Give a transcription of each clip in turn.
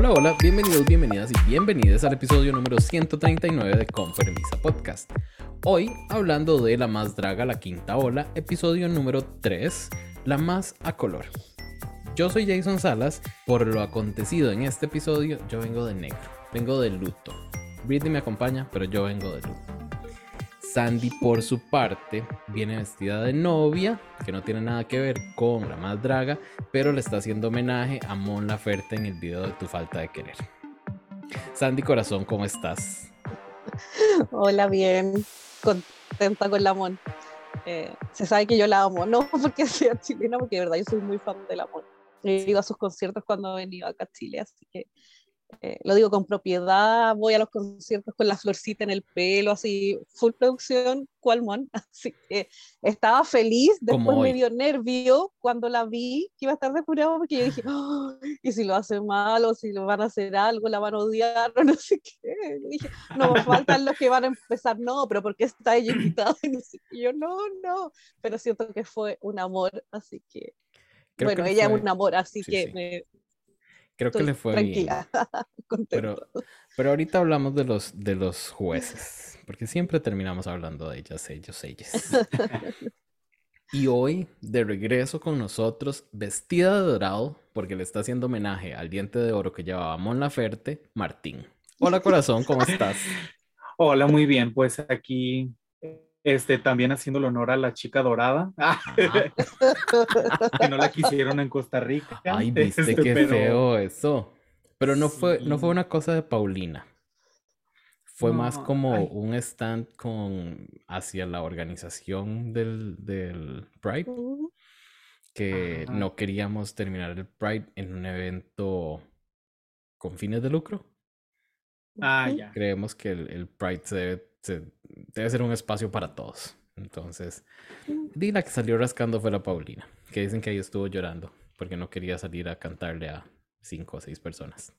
Hola, hola, bienvenidos, bienvenidas y bienvenidas al episodio número 139 de Confermisa Podcast. Hoy hablando de la más draga, la quinta ola, episodio número 3, la más a color. Yo soy Jason Salas, por lo acontecido en este episodio, yo vengo de negro, vengo de luto. Britney me acompaña, pero yo vengo de luto. Sandy, por su parte, viene vestida de novia, que no tiene nada que ver con la más draga, pero le está haciendo homenaje a Mon Laferte en el video de Tu falta de querer. Sandy Corazón, ¿cómo estás? Hola, bien, contenta con la Mon. Eh, se sabe que yo la amo, no porque sea chilena, porque de verdad yo soy muy fan de la Mon. He ido a sus conciertos cuando he venido acá a Chile, así que eh, lo digo con propiedad, voy a los conciertos con la florcita en el pelo, así, full producción, cual mon, así que estaba feliz, después me dio nervio cuando la vi, que iba a estar depurado, porque yo dije, y si lo hace mal, o si lo van a hacer algo, la van a odiar, o no sé qué, dije, no, faltan los que van a empezar, no, pero porque está ella invitada, y yo, no, no, pero siento que fue un amor, así que, bueno, ella es un amor, así que Me, Creo que le fue tranquila, bien. pero, pero ahorita hablamos de los, de los jueces, porque siempre terminamos hablando de ellas, ellos, ellas. y hoy, de regreso con nosotros, vestida de dorado, porque le está haciendo homenaje al diente de oro que llevaba Mon Laferte, Martín. Hola corazón, ¿cómo estás? Hola, muy bien, pues aquí este, también haciendo el honor a la chica dorada, que no la quisieron en Costa Rica. Ay, viste este, qué feo eso. Pero no fue, no fue una cosa de Paulina. Fue más como un stand con hacia la organización del, del Pride. Que no queríamos terminar el Pride en un evento con fines de lucro. Ah, ya. Creemos que el, el Pride se debe debe ser un espacio para todos. Entonces, di la que salió rascando fue la Paulina, que dicen que ahí estuvo llorando porque no quería salir a cantarle a cinco o seis personas.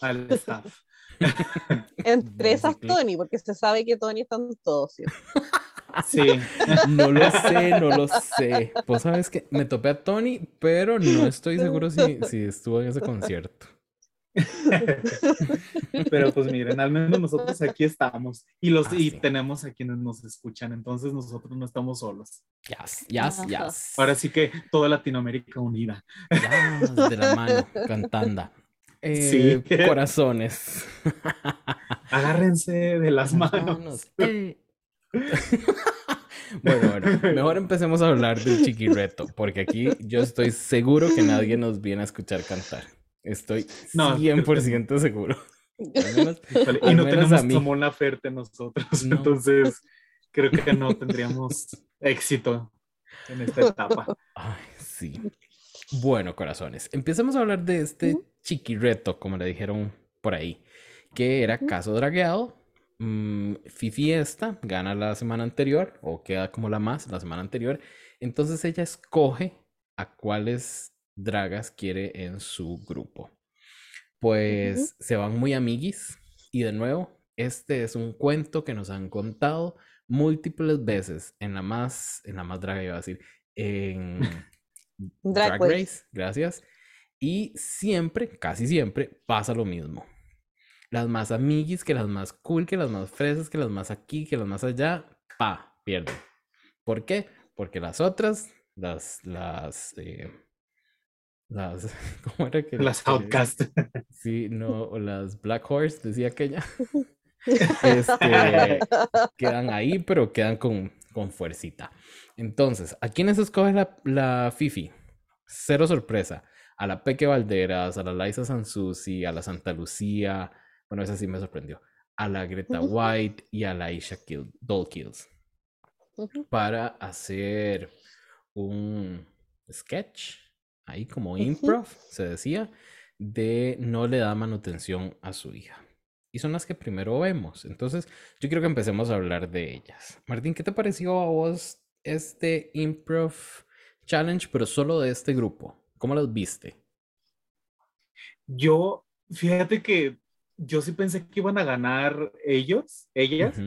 Al staff. Entre esas Tony, porque se sabe que Tony están todos. ¿sí? No lo sé, no lo sé. Pues sabes que me topé a Tony, pero no estoy seguro si, si estuvo en ese concierto. Pero pues miren, al menos nosotros aquí estamos y los y tenemos a quienes nos escuchan, entonces nosotros no estamos solos. Yes, yes, yes. Ahora sí que toda Latinoamérica unida. de la mano, cantando. Eh, sí. Corazones. Agárrense de las manos. Eh. Bueno, bueno, mejor empecemos a hablar del chiquireto, porque aquí yo estoy seguro que nadie nos viene a escuchar cantar. Estoy 100% seguro. y no tenemos como una oferta nosotros, entonces creo que no tendríamos éxito en esta etapa. Ay, sí. Bueno, corazones, empecemos a hablar de este chiquireto, como le dijeron por ahí, que era caso dragueado. Mm, Fifi esta gana la semana anterior, o queda como la más la semana anterior. Entonces ella escoge a cuáles dragas quiere en su grupo. Pues se van muy amiguis y de nuevo, este es un cuento que nos han contado múltiples veces en la más, en la más draga, iba a decir, en Drag, Race, gracias. Y siempre, casi siempre, pasa lo mismo. Las más amiguis, que las más cool, que las más fresas, que las más aquí, que las más allá, pa, pierden. ¿Por qué? Porque las otras, las, las, eh, las, ¿cómo era que? Las Outcast. Sí, no, las Black Horse, decía aquella. Este, quedan ahí, pero quedan con, con fuercita. Entonces, ¿a quiénes escoge la, la Fifi? Cero sorpresa. A la Peque Valderas, a la Liza Sansusi, a la Santa Lucía. Bueno, esa sí me sorprendió. A la Greta White y a la Isha Kill, Doll Kills. Para hacer un sketch ahí como improv, se decía, de no le da manutención a su hija. Y son las que primero vemos. Entonces, yo quiero que empecemos a hablar de ellas. Martín, ¿qué te pareció a vos este improv challenge, pero solo de este grupo? ¿Cómo las viste? Yo, fíjate que yo sí pensé que iban a ganar ellos, ellas,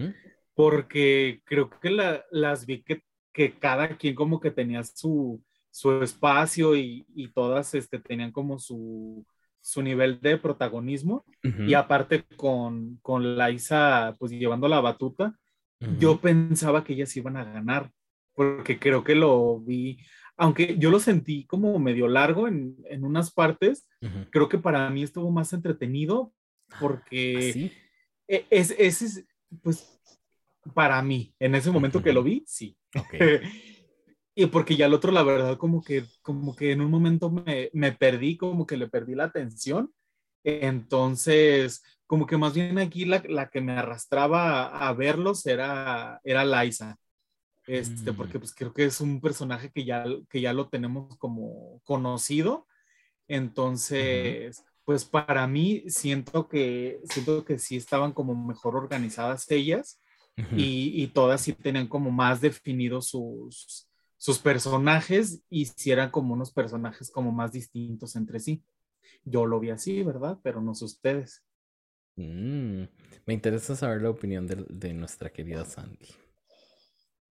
porque creo que las vi que, que cada quien como que tenía su, su espacio y, y, todas este, tenían como su, su nivel de protagonismo. Y aparte con, con Laisa pues llevando la batuta, yo pensaba que ellas iban a ganar porque creo que lo vi, aunque yo lo sentí como medio largo en, en unas partes, creo que para mí estuvo más entretenido porque ¿Ah, e, es, es, pues para mí, en ese momento que lo vi, sí. y porque ya el otro, la verdad, como que, como que en un momento me, me perdí, como que le perdí la atención. Entonces, como que más bien aquí la, la que me arrastraba a, a verlos era, era Liza este, mm. porque pues creo que es un personaje que ya, que ya lo tenemos como conocido. Entonces, pues para mí siento que, siento que sí estaban como mejor organizadas ellas y, y, todas sí tenían como más definidos sus, sus personajes y si eran como unos personajes como más distintos entre sí. Yo lo vi así, ¿verdad? Pero no sé ustedes. Mm, me interesa saber la opinión de, de nuestra querida Sandy.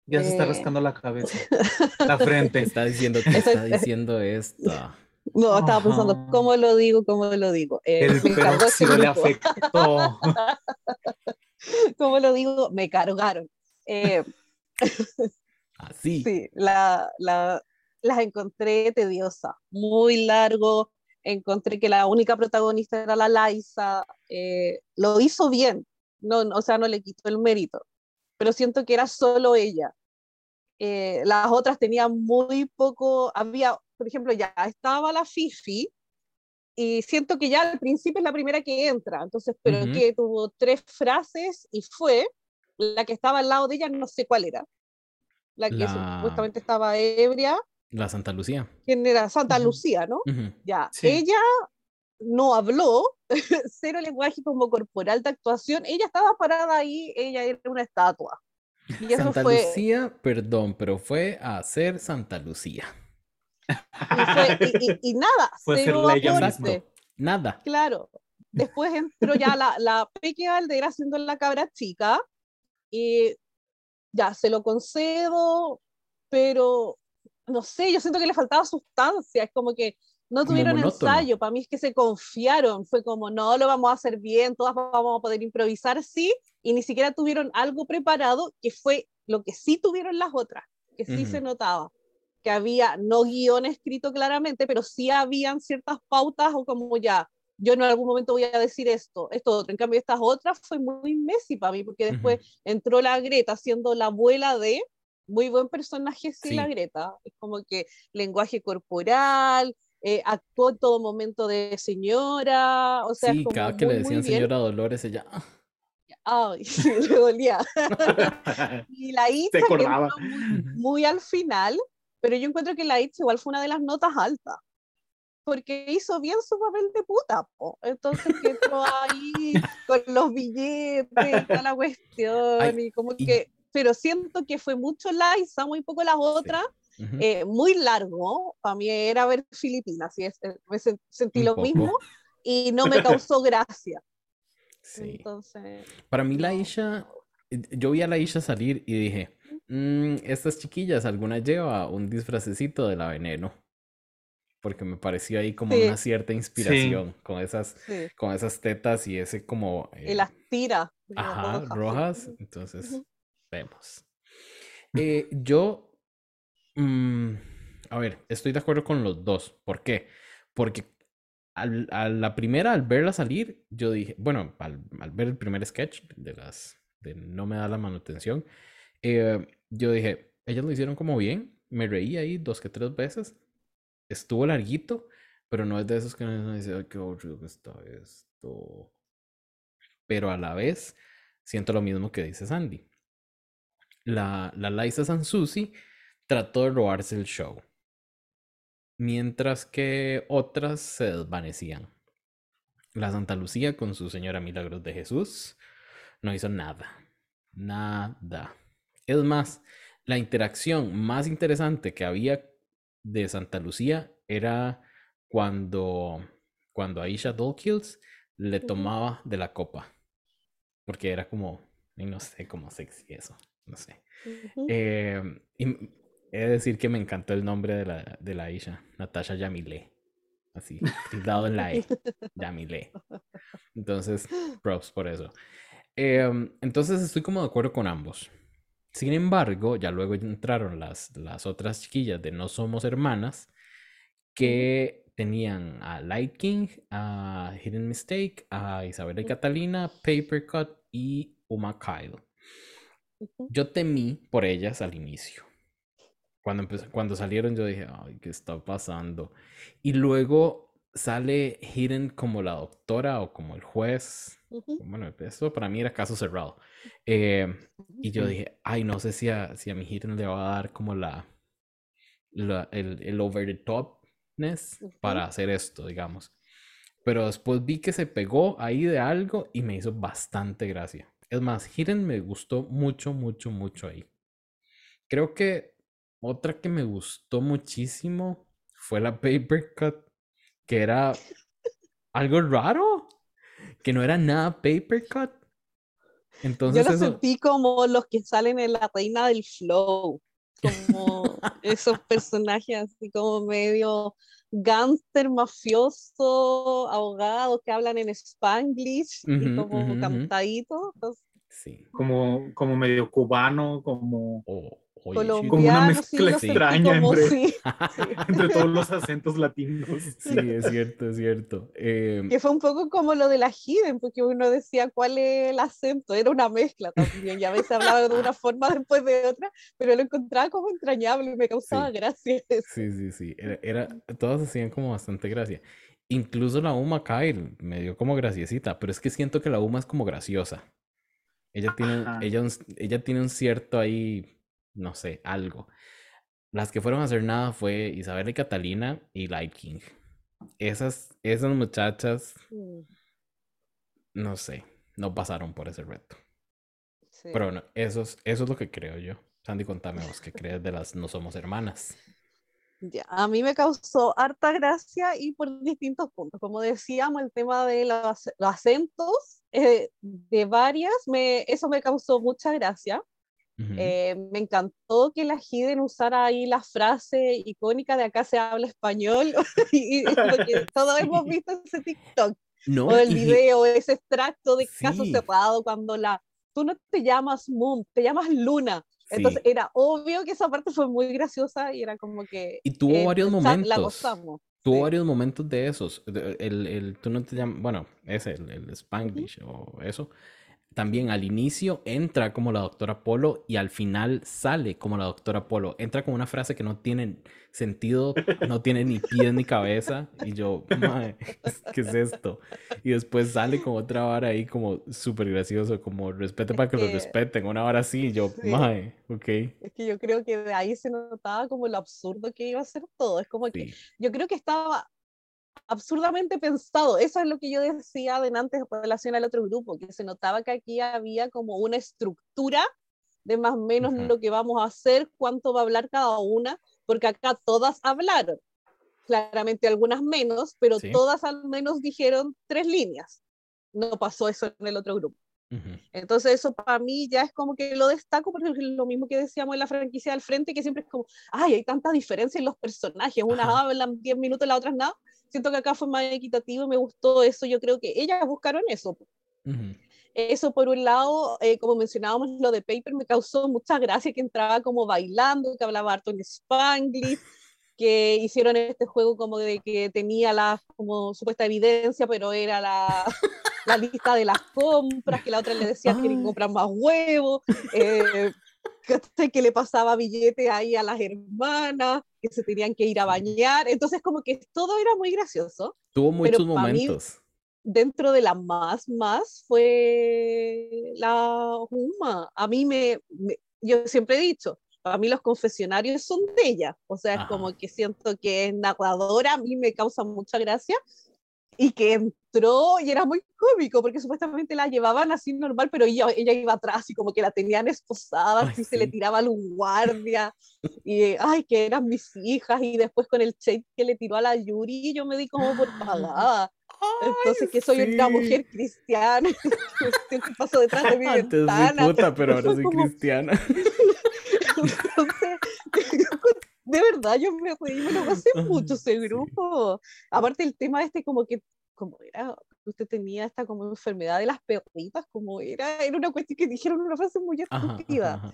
Ya se está eh. rascando la cabeza, la frente. Está diciendo, te está diciendo esto. No, estaba pensando, ¿cómo lo digo? ¿Cómo lo digo? Eh, el peróxido le afectó. ¿Cómo lo digo? Me cargaron. Eh, Así. Sí, la, la, las encontré tediosa, muy largo. Encontré que la única protagonista era la Laisa. Eh, lo hizo bien, no, o sea, no le quitó el mérito, pero siento que era solo ella. Eh, las otras tenían muy poco, había, por ejemplo, ya estaba la Fifi, y siento que ya al principio es la primera que entra, entonces, pero que tuvo tres frases y fue la que estaba al lado de ella, no sé cuál era, la que supuestamente estaba ebria. La Santa Lucía. ¿Quién era? Santa Lucía, ¿no? Ya, ella no habló, cero lenguaje como corporal de actuación, ella estaba parada ahí, ella era una estatua. Santa Lucía, perdón, pero fue a hacer Santa Lucía. Y, nada, fue Nada. Claro. Después entró ya la, la Peque Aldera haciendo la cabra chica y ya se lo concedo, pero no sé, yo siento que le faltaba sustancia, es como que no tuvieron ensayo, para mí es que se confiaron, fue como, no, lo vamos a hacer bien, todas vamos a poder improvisar, sí, y ni siquiera tuvieron algo preparado, que fue lo que sí tuvieron las otras, que sí se notaba, que había no guion escrito claramente, pero sí habían ciertas pautas o como ya, yo en algún momento voy a decir esto, esto otro. En cambio, estas otras fue muy Messi para mí, porque después entró la Greta siendo la abuela de, muy buen personaje, sí, la Greta. Es como que lenguaje corporal, eh, actuó en todo momento de señora, o sea, sí, cada que le decían señora Dolores, ella... Ah". Ay, le dolía. y la Itza muy, muy, al final, pero yo encuentro que la Itza igual fue una de las notas altas, porque hizo bien su papel de puta, po. entonces que entró ahí con los billetes, toda la cuestión, y como que, pero siento que fue mucho la Isa, muy poco las otras, eh, muy largo, para mí era ver Filipinas, y es, eh, me sentí lo mismo y no me causó gracia. Sí. Entonces... Para mí la Isha, yo vi a la Isha salir y dije, mm, estas chiquillas, alguna lleva un disfracecito de la veneno. Porque me pareció ahí como una cierta inspiración con esas, con esas tetas y ese como... y las tira. Ajá, rojas. Entonces, vemos. Eh, yo Mm, a ver, estoy de acuerdo con los dos. ¿Por qué? Porque al, a la primera, al verla salir, yo dije, bueno, al, ver el primer sketch de las de No me da la manutención, eh, yo dije, ellas lo hicieron como bien, me reí ahí dos que tres veces, estuvo larguito, pero no es de esos que no dice, ay, qué aburrido que está esto. Pero a la vez, siento lo mismo que dice Sandy. La, la Liza Sansusi trató de robarse el show, mientras que otras se desvanecían. La Santa Lucía con su señora Milagros de Jesús no hizo nada, nada. Es más, la interacción más interesante que había de Santa Lucía era cuando, cuando Aisha Dolkills le tomaba de la copa. Porque era como, no sé, como sexy eso, no sé. eh, He de decir que me encantó el nombre de la, de la Isha, Natasha Yamile. así, dado en la E, Yamile. Entonces, props por eso. Em, entonces estoy como de acuerdo con ambos. Sin embargo, ya luego entraron las, las otras chiquillas de No Somos Hermanas que tenían a Light King, a Hidden Mistake, a Isabela y Catalina, Paper Cut y Uma Kyle. Yo temí por ellas al inicio. Cuando, cuando salieron yo dije, ay, ¿qué está pasando? Y luego sale Hidden como la doctora o como el juez. Bueno, eso para mí era caso cerrado. Eh, y yo dije, ay, no sé si a, si a mi Hidden le va a dar como la, la el, el over the topness para hacer esto, digamos. Pero después vi que se pegó ahí de algo y me hizo bastante gracia. Es más, Hidden me gustó mucho, mucho, mucho ahí. Creo que otra que me gustó muchísimo fue la Paper Cut, que era algo raro, que no era nada Paper Cut. Entonces Yo lo sentí como los que salen en La Reina del Flow, como esos personajes así como medio gánster, mafioso, abogado que hablan en spanglish y como cantadito. sí. Como, como medio cubano, como... como una mezcla extraña entre, entre, todos los acentos latinos. Sí, es cierto, es cierto. Em, que fue un poco como lo de la Hidden, porque uno decía cuál es el acento, era una mezcla también, y a veces hablaba de una forma después de otra, pero lo encontraba como entrañable y me causaba gracia. Sí, sí, sí, era, era, todas hacían como bastante gracia. Incluso la Uma Kyle me dio como graciecita, pero es que siento que la Uma es como graciosa. Ella tiene, ella, ella tiene un cierto ahí no sé, algo. Las que fueron a hacer nada fue Isabel y Catalina y Light King. Esas, esas muchachas, mm. no sé, no pasaron por ese reto. Pero bueno, eso es, eso es lo que creo yo. Sandy, contame vos, ¿qué crees de las No Somos Hermanas? Ya, a mí me causó harta gracia y por distintos puntos. Como decíamos, el tema de los, acentos eh, de varias, me, eso me causó mucha gracia. Eh, me encantó que la Hidden usara ahí la frase icónica de acá se habla español y, todos hemos visto ese TikTok o el video, ese extracto de caso cerrado cuando la tú no te llamas Moon, te llamas Luna. Entonces era obvio que esa parte fue muy graciosa y era como que... Y tuvo eh, varios momentos. La gozamos. Tuvo varios momentos de esos. El, el, tú no te llamas, bueno, ese, el, el Spanglish o eso también al inicio entra como la doctora Polo y al final sale como la doctora Polo. Entra con una frase que no tiene sentido, no tiene ni pies ni cabeza. Y yo, ¿qué es esto? Y después sale con otra vara ahí como súper gracioso, como respete para que, lo respeten, una vara así. Y yo, mae, ok. Es que yo creo que de ahí se notaba como lo absurdo que iba a ser todo. Es como que yo creo que estaba absurdamente pensado. Eso es lo que yo decía adelante en relación al otro grupo, que se notaba que aquí había como una estructura de más o menos lo que vamos a hacer, cuánto va a hablar cada una, porque acá todas hablaron. Claramente algunas menos, pero todas al menos dijeron tres líneas. No pasó eso en el otro grupo. Entonces eso para mí ya es como que lo destaco porque es lo mismo que decíamos en la franquicia del frente, que siempre es como, ay, hay tanta diferencia en los personajes, unas hablan 10 minutos, las otras nada, siento que acá fue más equitativo, me gustó eso, yo creo que ellas buscaron eso. Eso por un lado, eh, como mencionábamos, lo de Paper me causó mucha gracia que entraba como bailando, que hablaba harto en Spanglish, que hicieron este juego como de que tenía la como supuesta evidencia, pero era la, la lista de las compras, que la otra le decía que comprar más huevos. Eh, que le pasaba billete ahí a las hermanas, que se tenían que ir a bañar. Entonces, como que todo era muy gracioso. Tuvo muchos momentos. dentro de la más, más fue la Huma. A mí me, yo siempre he dicho, para mí los confesionarios son de ella. O sea, es como que siento que es narradora, a mí me causa mucha gracia y que entró y era muy cómico porque supuestamente la llevaban así normal, pero ella, ella iba atrás y como que la tenían esposada, y se le tiraba a un guardia y ay, que eran mis hijas y después con el check que le tiró a la Yuri yo me di como por pagada. Entonces que soy una mujer cristiana, que paso detrás de mi Antes ventana. puta, pero ahora soy cristiana. Entonces, de verdad, yo me reí, me lo pasé mucho ese grupo. Aparte el tema este como que, como era, usted tenía esta como enfermedad de las perritas, como era, era una cuestión que dijeron una frase muy estúpida,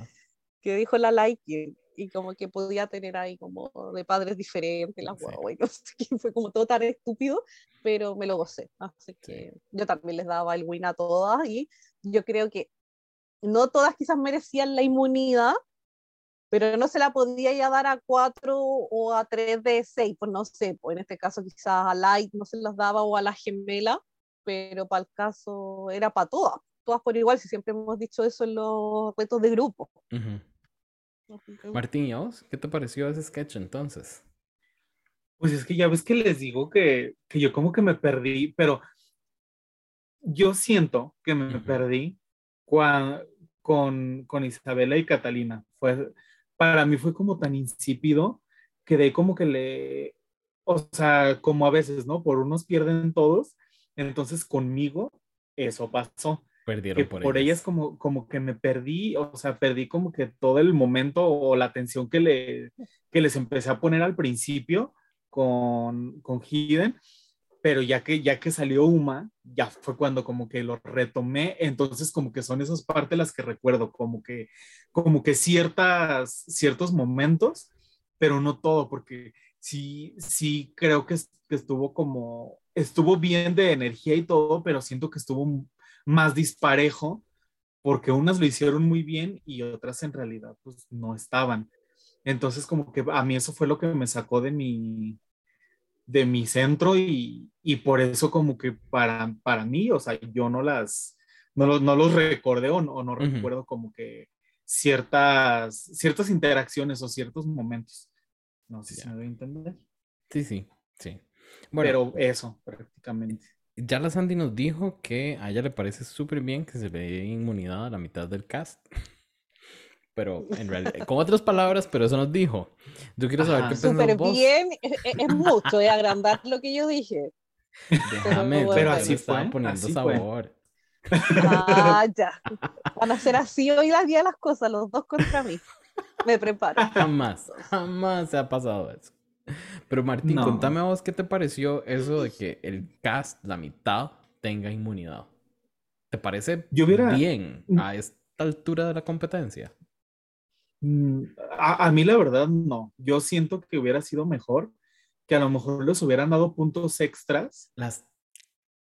que dijo la like y como que podía tener ahí como de padres diferentes, las guaguas, no sé qué, fue como todo tan estúpido, pero me lo gocé, así que yo también les daba el win a todas y yo creo que no todas quizás merecían la inmunidad, pero no se la podía ya dar a 4 o a 3 de 6, pues no sé, pues en este caso quizás a Light no se las daba o a la gemela, pero para el caso era para todas, todas por igual, si siempre hemos dicho eso en los retos de grupo. Martín, ¿y ¿Qué te pareció ese sketch entonces? Pues es que ya ves que les digo que, que yo como que me perdí, pero yo siento que me perdí con, con Isabela y Catalina. Fue, para mí fue como tan insípido que de como que le, o sea, como a veces, ¿no? Por unos pierden todos, entonces conmigo eso pasó. Perdieron por, por ellas. como, como que me perdí, o sea, perdí como que todo el momento o la atención que, le, que les empecé a poner al principio con, con Hidden, pero ya que, ya que salió Uma, ya fue cuando como que lo retomé, entonces como que son esas partes las que recuerdo, como que, como que ciertas, ciertos momentos, pero no todo, porque sí, sí creo que, estuvo como, estuvo bien de energía y todo, pero siento que estuvo más disparejo, porque unas lo hicieron muy bien y otras en realidad pues no estaban. Entonces como que a mí eso fue lo que me sacó de mi, de mi centro y, y, por eso como que para, para mí, o sea, yo no las, no, no los recordé o no, no recuerdo como que ciertas, ciertas interacciones o ciertos momentos. No sé si me voy a entender. Sí, sí, sí. Bueno, Pero eso, prácticamente. Ya la Sandy nos dijo que a ella le parece súper bien que se le dé inmunidad a la mitad del cast pero en realidad, con otras palabras, pero eso nos dijo. Yo quiero saber qué pensás Súper bien, es, mucho, es agrandar lo que yo dije. Déjame, pero, así estaba poniendo sabor. Ah, ya. Van a ser así hoy las días las cosas, los dos contra mí. Me preparo. Jamás, jamás se ha pasado eso. Pero Martín, contame a vos qué te pareció eso de que el cast, la mitad, tenga inmunidad. ¿Te parece bien a esta altura de la competencia? Mm, a, mí la verdad no. Yo siento que hubiera sido mejor que a lo mejor les hubieran dado puntos extras. Las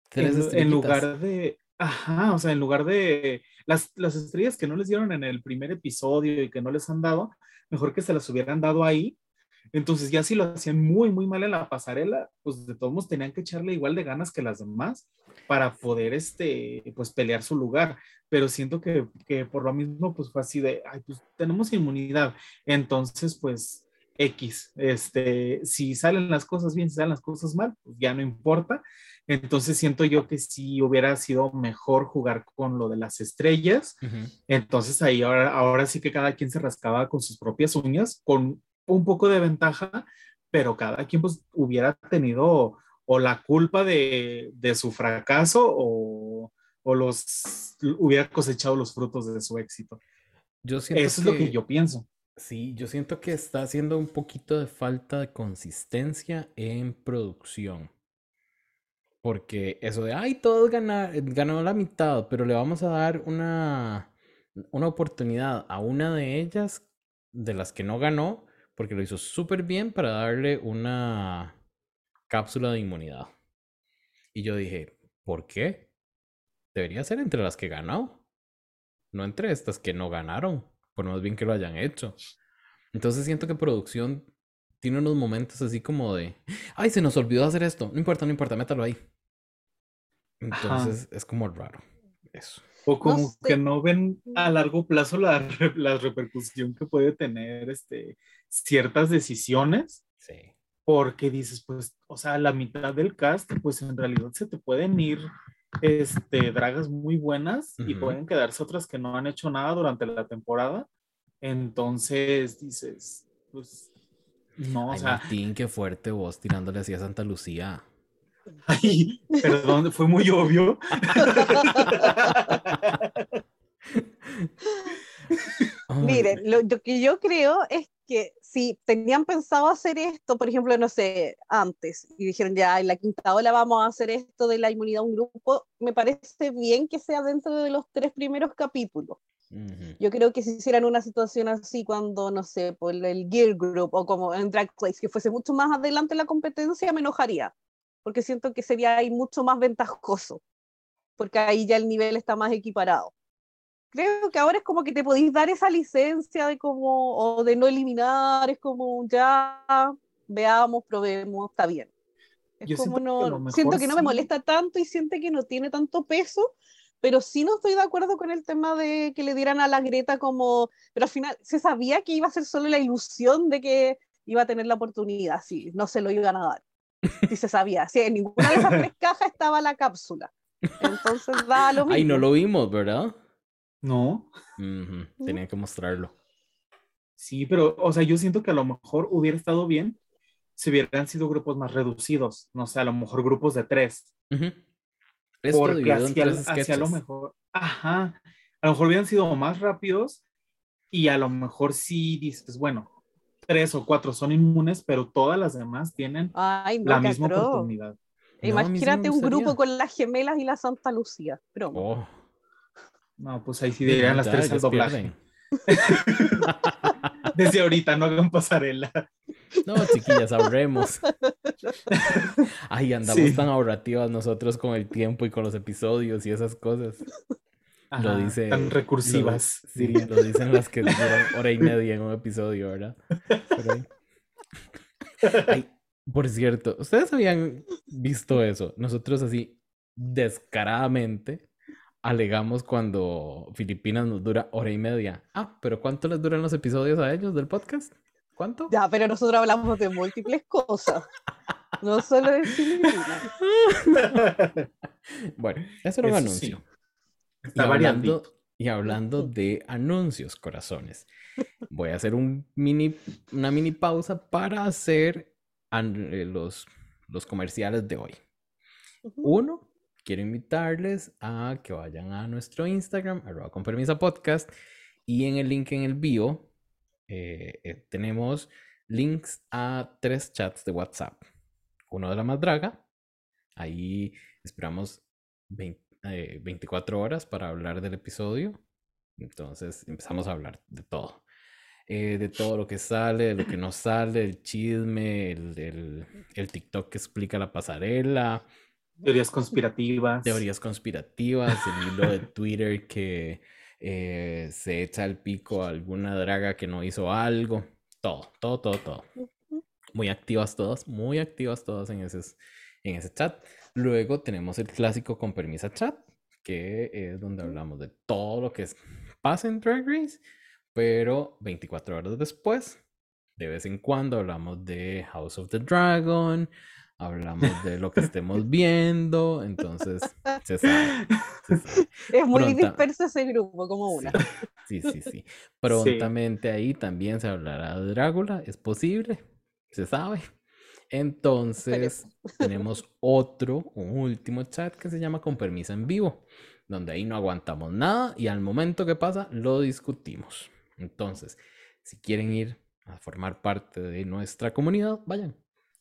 tres en, lugar de, ajá, o sea, en lugar de las, las estrellas que no les dieron en el primer episodio y que no les han dado, mejor que se las hubieran dado ahí. Entonces ya si lo hacían muy, muy mal en la pasarela, pues de todos modos tenían que echarle igual de ganas que las demás para poder, este, pues pelear su lugar pero siento que, que, por lo mismo, pues fue así de, ay, pues tenemos inmunidad, entonces, pues X, este, si salen las cosas bien, si salen las cosas mal, pues ya no importa. Entonces siento yo que sí hubiera sido mejor jugar con lo de las estrellas. Entonces ahí ahora, ahora sí que cada quien se rascaba con sus propias uñas, con un poco de ventaja, pero cada quien pues hubiera tenido o la culpa de, de su fracaso o, o los hubiera cosechado los frutos de su éxito. Yo siento Eso es lo que yo pienso. Sí, yo siento que está haciendo un poquito de falta de consistencia en producción. Porque eso de, ay, todos ganaron, ganó la mitad, pero le vamos a dar una, una oportunidad a una de ellas, de las que no ganó, porque lo hizo súper bien para darle una cápsula de inmunidad. Y yo dije, ¿por qué? debería ser entre las que ganó, no entre estas que no ganaron, por más bien que lo hayan hecho. Entonces siento que producción tiene unos momentos así como de, ay, se nos olvidó hacer esto, no importa, no importa, métalo ahí. Entonces es como raro eso. O como que no ven a largo plazo la, la, repercusión que puede tener este, ciertas decisiones. Sí. Porque dices, pues, o sea, la mitad del cast, pues en realidad se te pueden ir este, dragas muy buenas y pueden quedarse otras que no han hecho nada durante la temporada. Entonces dices, pues, no, o sea. Martín, qué fuerte vos tirándole así a Santa Lucía. Ay, perdón, fue muy obvio. Miren, lo, que yo creo es que si tenían pensado hacer esto, por ejemplo, no sé, antes, y dijeron ya en la quinta ola vamos a hacer esto de la inmunidad a un grupo, me parece bien que sea dentro de los tres primeros capítulos. Yo creo que si hicieran una situación así cuando, no sé, por el Gear Group o como en Drag Place, que fuese mucho más adelante la competencia, me enojaría, porque siento que sería ahí mucho más ventajoso, porque ahí ya el nivel está más equiparado creo que ahora es como que te podéis dar esa licencia de como, o de no eliminar, es como ya veamos, probemos, está bien. Es como no, siento que no me molesta tanto y siente que no tiene tanto peso, pero sí no estoy de acuerdo con el tema de que le dieran a la Greta como, pero al final se sabía que iba a ser solo la ilusión de que iba a tener la oportunidad, sí, no se lo iban a dar. Sí se sabía, sí, en ninguna de esas tres cajas estaba la cápsula. Entonces da lo mismo. Ahí no lo vimos, ¿verdad? No. Tenía que mostrarlo. Sí, pero, o sea, yo siento que a lo mejor hubiera estado bien si hubieran sido grupos más reducidos, no sé, a lo mejor grupos de tres. Porque hacia, lo mejor, ajá, a lo mejor hubieran sido más rápidos y a lo mejor sí dices, bueno, tres o cuatro son inmunes, pero todas las demás tienen la misma oportunidad. Imagínate un grupo con las gemelas y la Santa Lucía. Pero... Oh. No, pues ahí sí dirían las tres al doblaje. Desde ahorita, no hagan pasarela. No, chiquillas, ahorremos. Ay, andamos tan ahorrativas nosotros con el tiempo y con los episodios y esas cosas. Lo dice, tan recursivas. sí, lo dicen las que duran hora y media en un episodio, ¿verdad? por cierto, ¿ustedes habían visto eso? Nosotros así descaradamente alegamos cuando Filipinas nos dura hora y media. Ah, pero ¿cuánto les duran los episodios a ellos del podcast? ¿Cuánto? Ya, pero nosotros hablamos de múltiples cosas. No solo de Filipinas. bueno, eso era un anuncio. Y, hablando, y hablando de anuncios, corazones, voy a hacer un mini, una mini pausa para hacer eh, los, los comerciales de hoy. Uno, quiero invitarles a que vayan a nuestro Instagram, arroba con permisa podcast, y en el link en el bio eh, eh, tenemos links a tres chats de WhatsApp. Uno de la más draga, ahí esperamos 24 eh, horas para hablar del episodio. Entonces empezamos a hablar de todo. de todo lo que sale, de lo que no sale, el chisme, el, el TikTok que explica la pasarela, Teorías conspirativas. Teorías conspirativas, el hilo de Twitter que eh, se echa al pico a alguna draga que no hizo algo. Todo, todo, todo, todo. Muy activas todas, muy activas todas en ese, en ese chat. Luego tenemos el clásico con permisa chat, que es donde hablamos de todo lo que pasa en Drag Race, pero 24 horas después, de vez en cuando hablamos de House of the Dragon, hablamos de lo que estemos viendo, entonces se sabe, Es muy disperso ese grupo, como una. Sí, sí, sí. Prontamente ahí también se hablará de Drácula, es posible, se sabe. Entonces tenemos otro, un último chat que se llama Con Permiso en Vivo, donde ahí no aguantamos nada y al momento que pasa lo discutimos. Entonces, si quieren ir a formar parte de nuestra comunidad, vayan,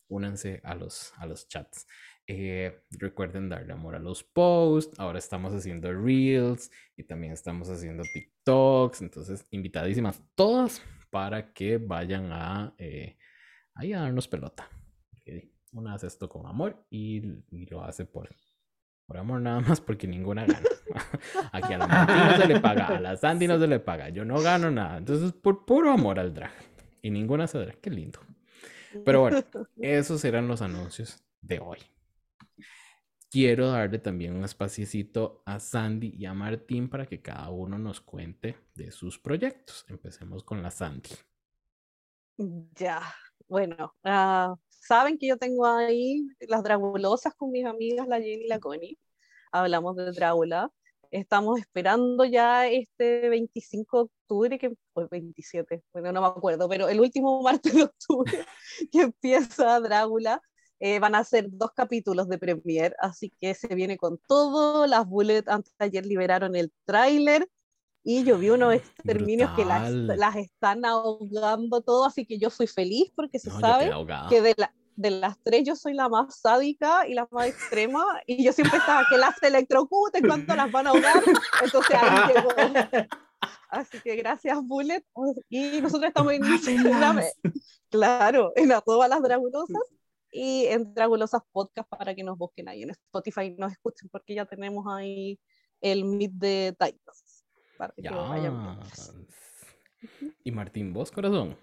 únanse a los, a los chats. Eh, recuerden darle amor a los posts. Ahora estamos haciendo reels y también estamos haciendo TikToks. Entonces, invitadísimas todas para que vayan a, eh, ahí a darnos pelota. Una hace esto con amor y, lo hace por, por amor nada más porque ninguna gana. Aquí a la Martín no se le paga, a la Sandy no se le paga, yo no gano nada. Entonces, por puro amor al drag. Y ninguna se drag. Qué lindo. Pero bueno, esos eran los anuncios de hoy. Quiero darle también un espaciecito a Sandy y a Martín para que cada uno nos cuente de sus proyectos. Empecemos con la Sandy. Ya, bueno, ah, saben que yo tengo ahí las dragulosas con mis amigas, la Jenny y la Connie. Hablamos de Drácula. Estamos esperando ya este 25 de octubre, que fue 27, bueno, no me acuerdo, pero el último martes de octubre que empieza Drácula. Eh, van a ser dos capítulos de premier, así que se viene con todo. Las Bullet antes de ayer liberaron el tráiler y yo vi unos exterminios que las, las, están ahogando todo, así que yo fui feliz porque se sabe que de, la, de las tres yo soy la más sádica y la más extrema y yo siempre estaba que las electrocuten cuando las van a ahogar, entonces ahí llegó. Así que gracias Bullet. Y nosotros estamos en Instagram, claro, en todas las dragulosas y en Dragulosas Podcast para que nos busquen ahí en Spotify y nos escuchen porque ya tenemos ahí el Meet de Titans. Y Martín, ¿vos corazón?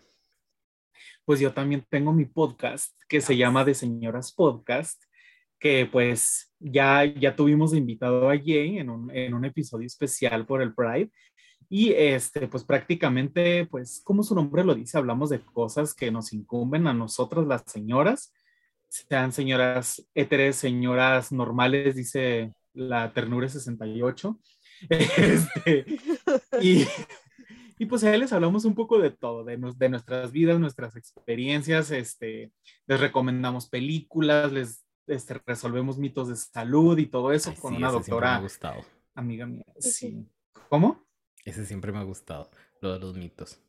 Pues yo también tengo mi podcast que se llama De Señoras Podcast, que pues ya, ya tuvimos invitado a Jay en un, en un episodio especial por el Pride. Y este, pues prácticamente, pues como su nombre lo dice, hablamos de cosas que nos incumben a nosotras las señoras, sean señoras éteres, señoras normales, dice la ternura 68. Este, y, y, pues ahí les hablamos un poco de todo, de, de, nuestras vidas, nuestras experiencias, este, les recomendamos películas, les este, resolvemos mitos de salud y todo eso con una doctora. Me ha gustado. Amiga mía, sí. ¿Cómo? Ese siempre me ha gustado, lo de los mitos.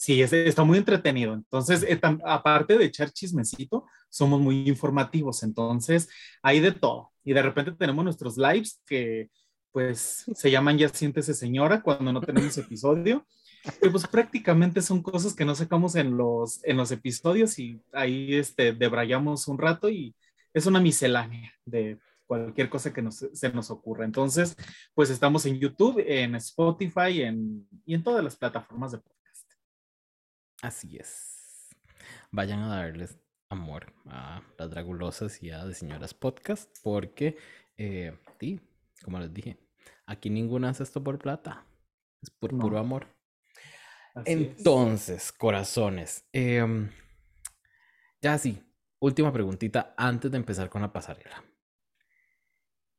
Sí, está muy entretenido. Entonces, eh, aparte de echar chismecito, somos muy informativos. Entonces, hay de todo. Y de repente tenemos nuestros lives que, pues, se llaman Ya siéntese señora cuando no tenemos episodio. Que pues prácticamente son cosas que no sacamos en los, en los episodios y ahí este, debrayamos un rato y es una miscelánea de cualquier cosa que se nos ocurra. Entonces, pues estamos en YouTube, en Spotify en, y en todas las plataformas de podcast. Así es. Vayan a darles amor a las Dragulosas y a de Señoras Podcast, porque, eh, sí, como les dije, aquí ninguna hace esto por plata, es por puro amor. Entonces, corazones, em, ya sí, última preguntita antes de empezar con la pasarela.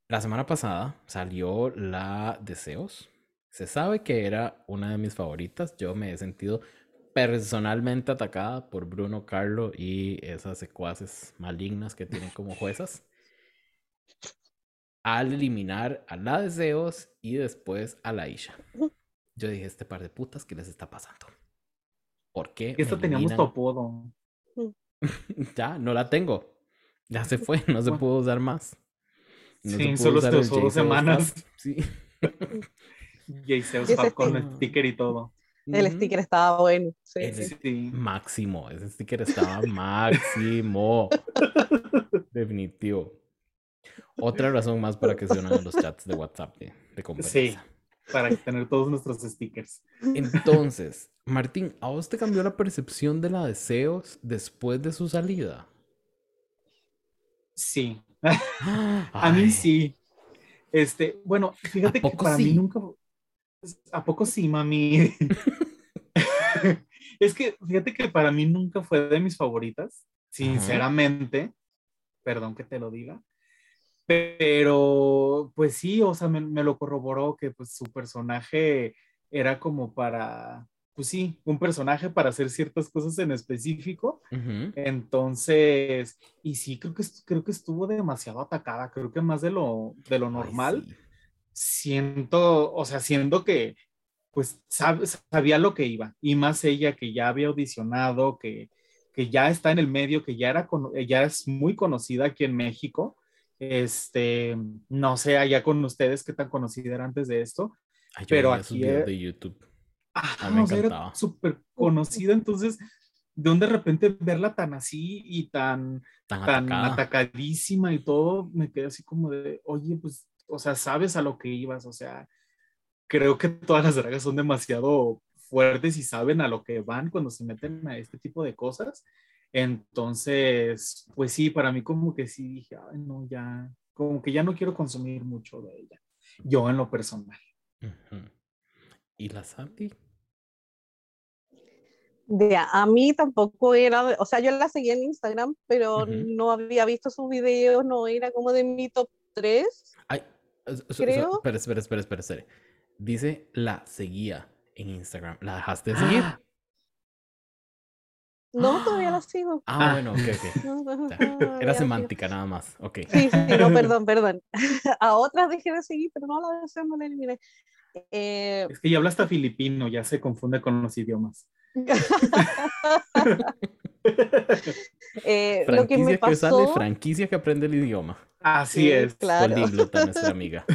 La semana pasada salió la Deseos. Se sabe que era una de mis favoritas. Yo me he sentido personalmente atacada por Bruno Carlo y esas secuaces malignas que tienen como juezas. Al eliminar a la Deseos y después a la Isha. Yo dije, este par de putas, ¿qué les está pasando? ¿Por qué? Esto teníamos tu apodo. ya, no la tengo. Ya se fue, no se pudo usar más sí, solo se dos semanas. Sí. y se usó con el sticker y todo. El sticker estaba bueno. Sí, sí. Máximo, ese sticker estaba máximo. Definitivo. Otra razón más para que se unan los chats de WhatsApp de, de Sí, para tener todos nuestros stickers. Entonces, Martín, ¿a vos te cambió la percepción de la deseos después de su salida? Sí, a mí sí. Este, bueno, fíjate que para mí nunca. ¿A poco sí, mami? es que fíjate que para mí nunca fue de mis favoritas, sinceramente. Perdón que te lo diga. Pero, pues sí, o sea, me, me, lo corroboró que pues su personaje era como para, pues sí, un personaje para hacer ciertas cosas en específico. Entonces, y sí, creo que, creo que estuvo demasiado atacada, creo que más de lo, de lo normal. Siento, o sea, siendo que, pues, sabía lo que iba, y más ella que ya había audicionado, que, que ya está en el medio, que ya, era ya es muy conocida aquí en México. Este, no sé allá con ustedes qué tan conocida era antes de esto, pero aquí... de YouTube. Ah, no, era súper conocida, entonces, de donde de repente verla tan así y tan, tan, atacadísima y todo, me quedé así como de, oye, pues, o sea, sabes a lo que ibas, o sea, creo que todas las dragas son demasiado fuertes y saben a lo que van cuando se meten a este tipo de cosas. Entonces, pues sí, para mí como que sí dije, ay, no, ya, como que ya no quiero consumir mucho de ella, yo en lo personal. ¿Y la Santi? De, a mí tampoco era, o sea, yo la seguía en Instagram, pero no había visto sus videos, no era como de mi top 3. Ay, creo. espera, espera, espera, espera, espera. Dice la seguía en Instagram. ¿La dejaste de seguir? No, todavía la sigo. Ah, bueno, ok, ok. Era semántica nada más, ok. Sí, sí, no, perdón, perdón. A otras dejé de seguir, pero no a la de no la eliminé. Eh, es que ya habla hasta filipino, ya se confunde con los idiomas. eh, lo que me pasó... sale, franquicia que aprende el idioma. Así es. Claro. nuestra amiga.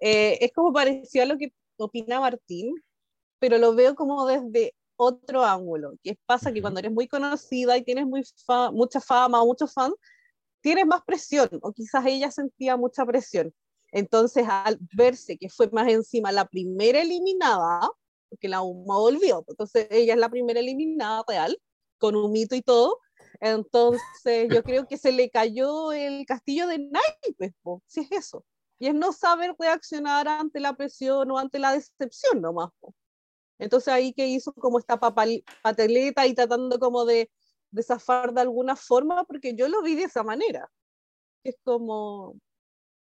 Eh, es como parecido a lo que opina Martín, pero lo veo como desde otro ángulo, que pasa que cuando eres muy conocida y tienes muy mucha fama o muchos fans, tienes más presión, o quizás ella sentía mucha presión. Entonces, al verse que fue más encima la primera eliminada, porque la UMA volvió, entonces ella es la primera eliminada real, con un mito y todo, entonces yo creo que se le cayó el castillo de naipes, si es eso. Y es no saber reaccionar ante la presión o ante la decepción nomás. Entonces ahí que hizo como esta pateleta y tratando como de, de zafar de alguna forma, porque yo lo vi de esa manera. Es como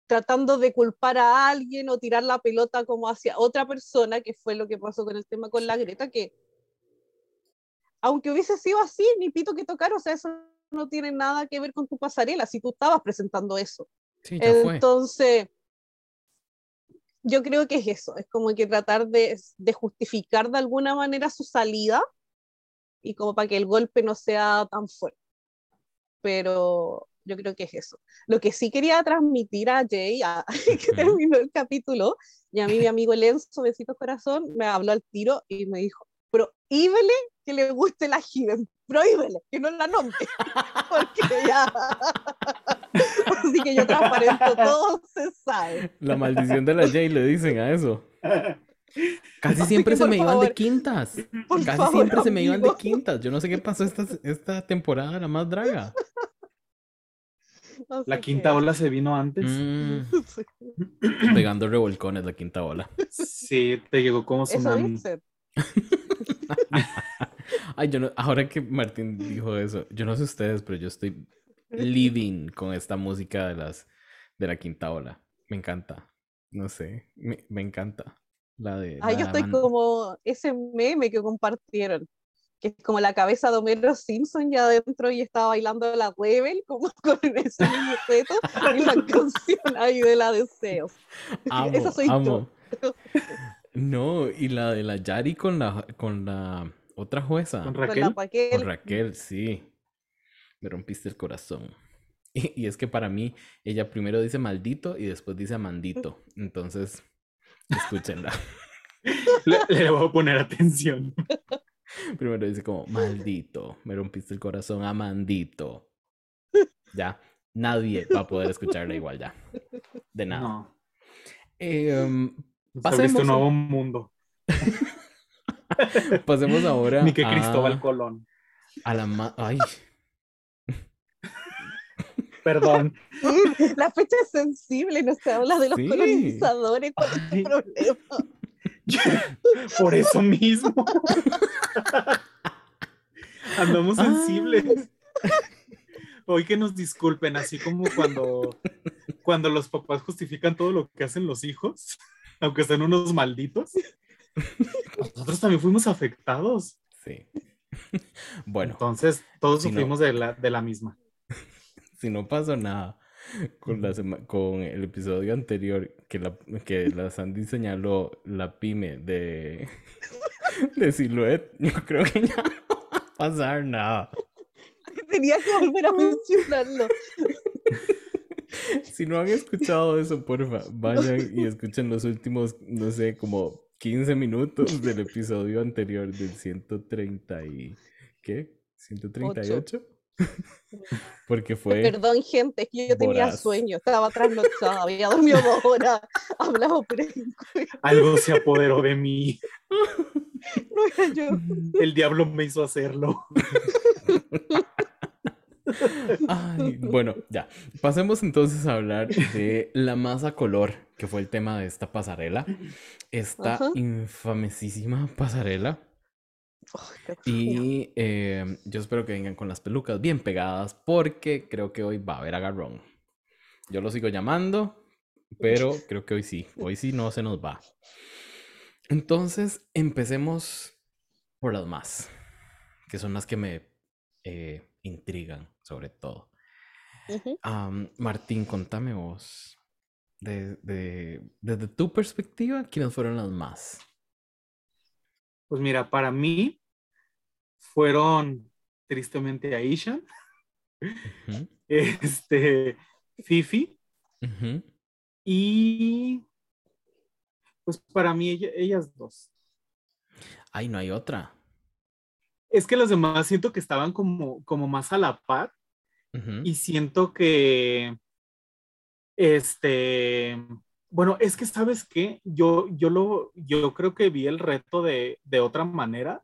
tratando de culpar a alguien o tirar la pelota como hacia otra persona, que fue lo que pasó con el tema con la Greta, que aunque hubiese sido así, ni pito que tocar, o sea, eso no tiene nada que ver con tu pasarela, si tú estabas presentando eso. Sí, Entonces, yo creo que es eso, es como que tratar de, de, justificar de alguna manera su salida y como para que el golpe no sea tan fuerte. Pero yo creo que es eso. Lo que sí quería transmitir a Jay, a, que terminó el capítulo, y a mí mi amigo Lenzo, besitos corazón, me habló al tiro y me dijo, prohíbele que le guste la Given, prohíbele, que no la nombre, porque ya... Así que yo transparento, todo se sabe. La maldición de la Jay le dicen a eso. Casi siempre se me iban de quintas. Casi siempre se me iban de quintas. Yo no sé qué pasó esta, esta temporada, la más draga. la quinta ola se vino antes. Mm. Pegando revolcones la quinta ola. Sí, te llegó como tsunami. Ay, yo no, ahora que Martín dijo eso, yo no sé ustedes, pero yo estoy living con esta música de las de la quinta ola. Me encanta. No sé, me, me encanta. La de. Ay, yo estoy como ese meme que compartieron, que es como la cabeza de Homero Simpson ya adentro y estaba bailando la Rebel, como con ese mismo reto, y la canción ahí de la deseos. Amo, Esa soy amo. No, y la de la Yari con la, con la otra jueza. Con Raquel. Con, Raquel, sí. Me rompiste el corazón. Y, es que para mí, ella primero dice maldito y después dice amandito. Entonces, escúchenla. Le, voy a poner atención. Primero dice como, maldito, me rompiste el corazón, amandito. Ya, nadie va a poder escucharla igual ya. De nada. No. Eh, Pasemos un nuevo mundo. Pasemos ahora. Ni que Cristóbal Colón. A la Ay. Perdón. La fecha es sensible, no se habla de los colonizadores. ¿Cuál es el problema? Por eso mismo. Andamos sensibles. Hoy que nos disculpen, así como cuando, cuando los papás justifican todo lo que hacen los hijos aunque sean unos malditos, nosotros también fuimos afectados. Sí. Bueno. Entonces, todos sufrimos de, la, de la misma. Si no pasó nada con, la con el episodio anterior, que la, que la Sandy señaló la pyme de, de Silhouette, yo creo que ya no va a pasar nada. Tenía que volver a mencionarlo. si no han escuchado eso, porfa, vayan y escuchen los últimos, no sé, como 15 minutos del episodio anterior del 130 y... ¿Qué? ¿138? Porque fue. Perdón, gente, es que yo tenía sueño, estaba trasnochada, había dormido dos horas, hablaba por Algo se apoderó de mí. No era yo. El diablo me hizo hacerlo bueno, ya. Pasemos entonces a hablar de la masa color, que fue el tema de esta pasarela. Esta infamosísima pasarela. Y eh, yo espero que vengan con las pelucas bien pegadas porque creo que hoy va a haber agarrón. Yo lo sigo llamando, pero creo que hoy sí. Hoy sí no se nos va. Entonces, empecemos por las más, que son las que me eh, intrigan sobre todo. Martín, contame vos desde tu perspectiva, ¿quiénes fueron las más? Pues mira, para mí fueron tristemente Aisha, este, Fifi, y pues para mí ellas dos. Ay, no hay otra. Es que los demás siento que estaban como, como más a la par y siento que, este, bueno, es que sabes qué, yo, yo, lo, yo creo que vi el reto de, de otra manera,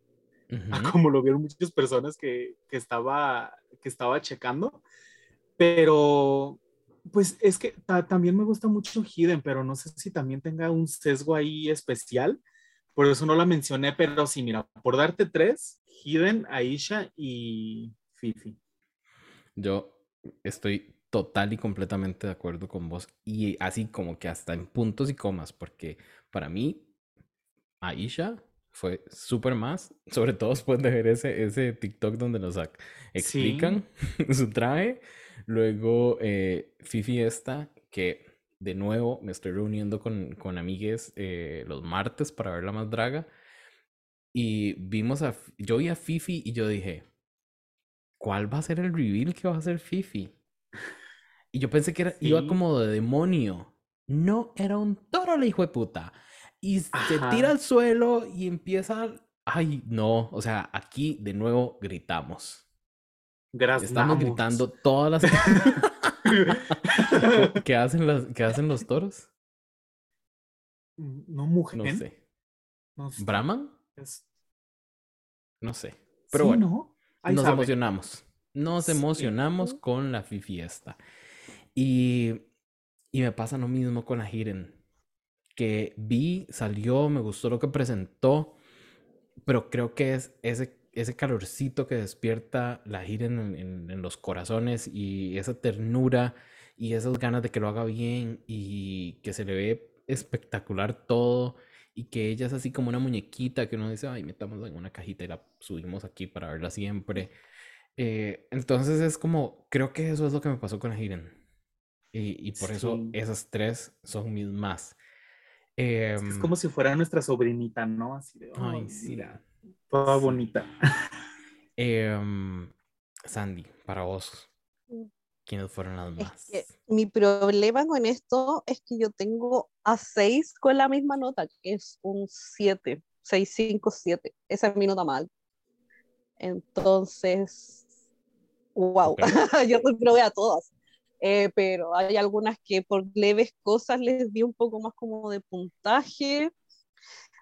como lo vieron muchas personas que, que, estaba, que estaba checando, pero pues es que también me gusta mucho Hidden, pero no sé si también tenga un sesgo ahí especial, por eso no la mencioné, pero sí, mira, por darte tres, Hidden, Aisha y Fifi. Yo estoy total y completamente de acuerdo con vos. Y así como que hasta en puntos y comas, porque para mí, Aisha fue súper más, sobre todo después de ver ese, ese TikTok donde nos explican su traje. Luego, eh, Fifi esta, que de nuevo me estoy reuniendo con, con amigues eh, los martes para ver la más draga. Y vimos a, yo vi a Fifi y yo dije, ¿cuál va a ser el reveal que va a hacer Fifi? Y yo pensé que era, iba como de demonio. No, era un toro la hijo de puta. Y se tira al suelo y empieza. Ay, no. O sea, aquí de nuevo gritamos. Gracias. Estamos gritando todas las. ¿Qué hacen, las, ¿Qué hacen los toros? No, mujer. No sé. No ¿Brahman? No sé. Pero bueno, nos emocionamos. Nos emocionamos con la fiesta. Y, y me pasa lo mismo con la Hiren. Que vi, salió, me gustó lo que presentó, pero creo que es ese, ese calorcito que despierta la Hiren en, en, los corazones y esa ternura y esas ganas de que lo haga bien y que se le ve espectacular todo y que ella es así como una muñequita que uno dice, ay, metamos en una cajita y la subimos aquí para verla siempre. Eh, entonces es como, creo que eso es lo que me pasó con Hayden. Y, y por eso esas tres son mis más. es, em, como si fuera nuestra sobrinita, ¿no? Así de, ay, mira, toda bonita. Em, Sandy, para vos. ¿quiénes fueron las más? mi problema con esto es que yo tengo a seis con la misma nota, que es un 7, 6, 5, 7. Esa es mi nota mal. Entonces, wow, yo probé a todas. Eh, pero hay algunas que por leves cosas les di un poco más como de puntaje.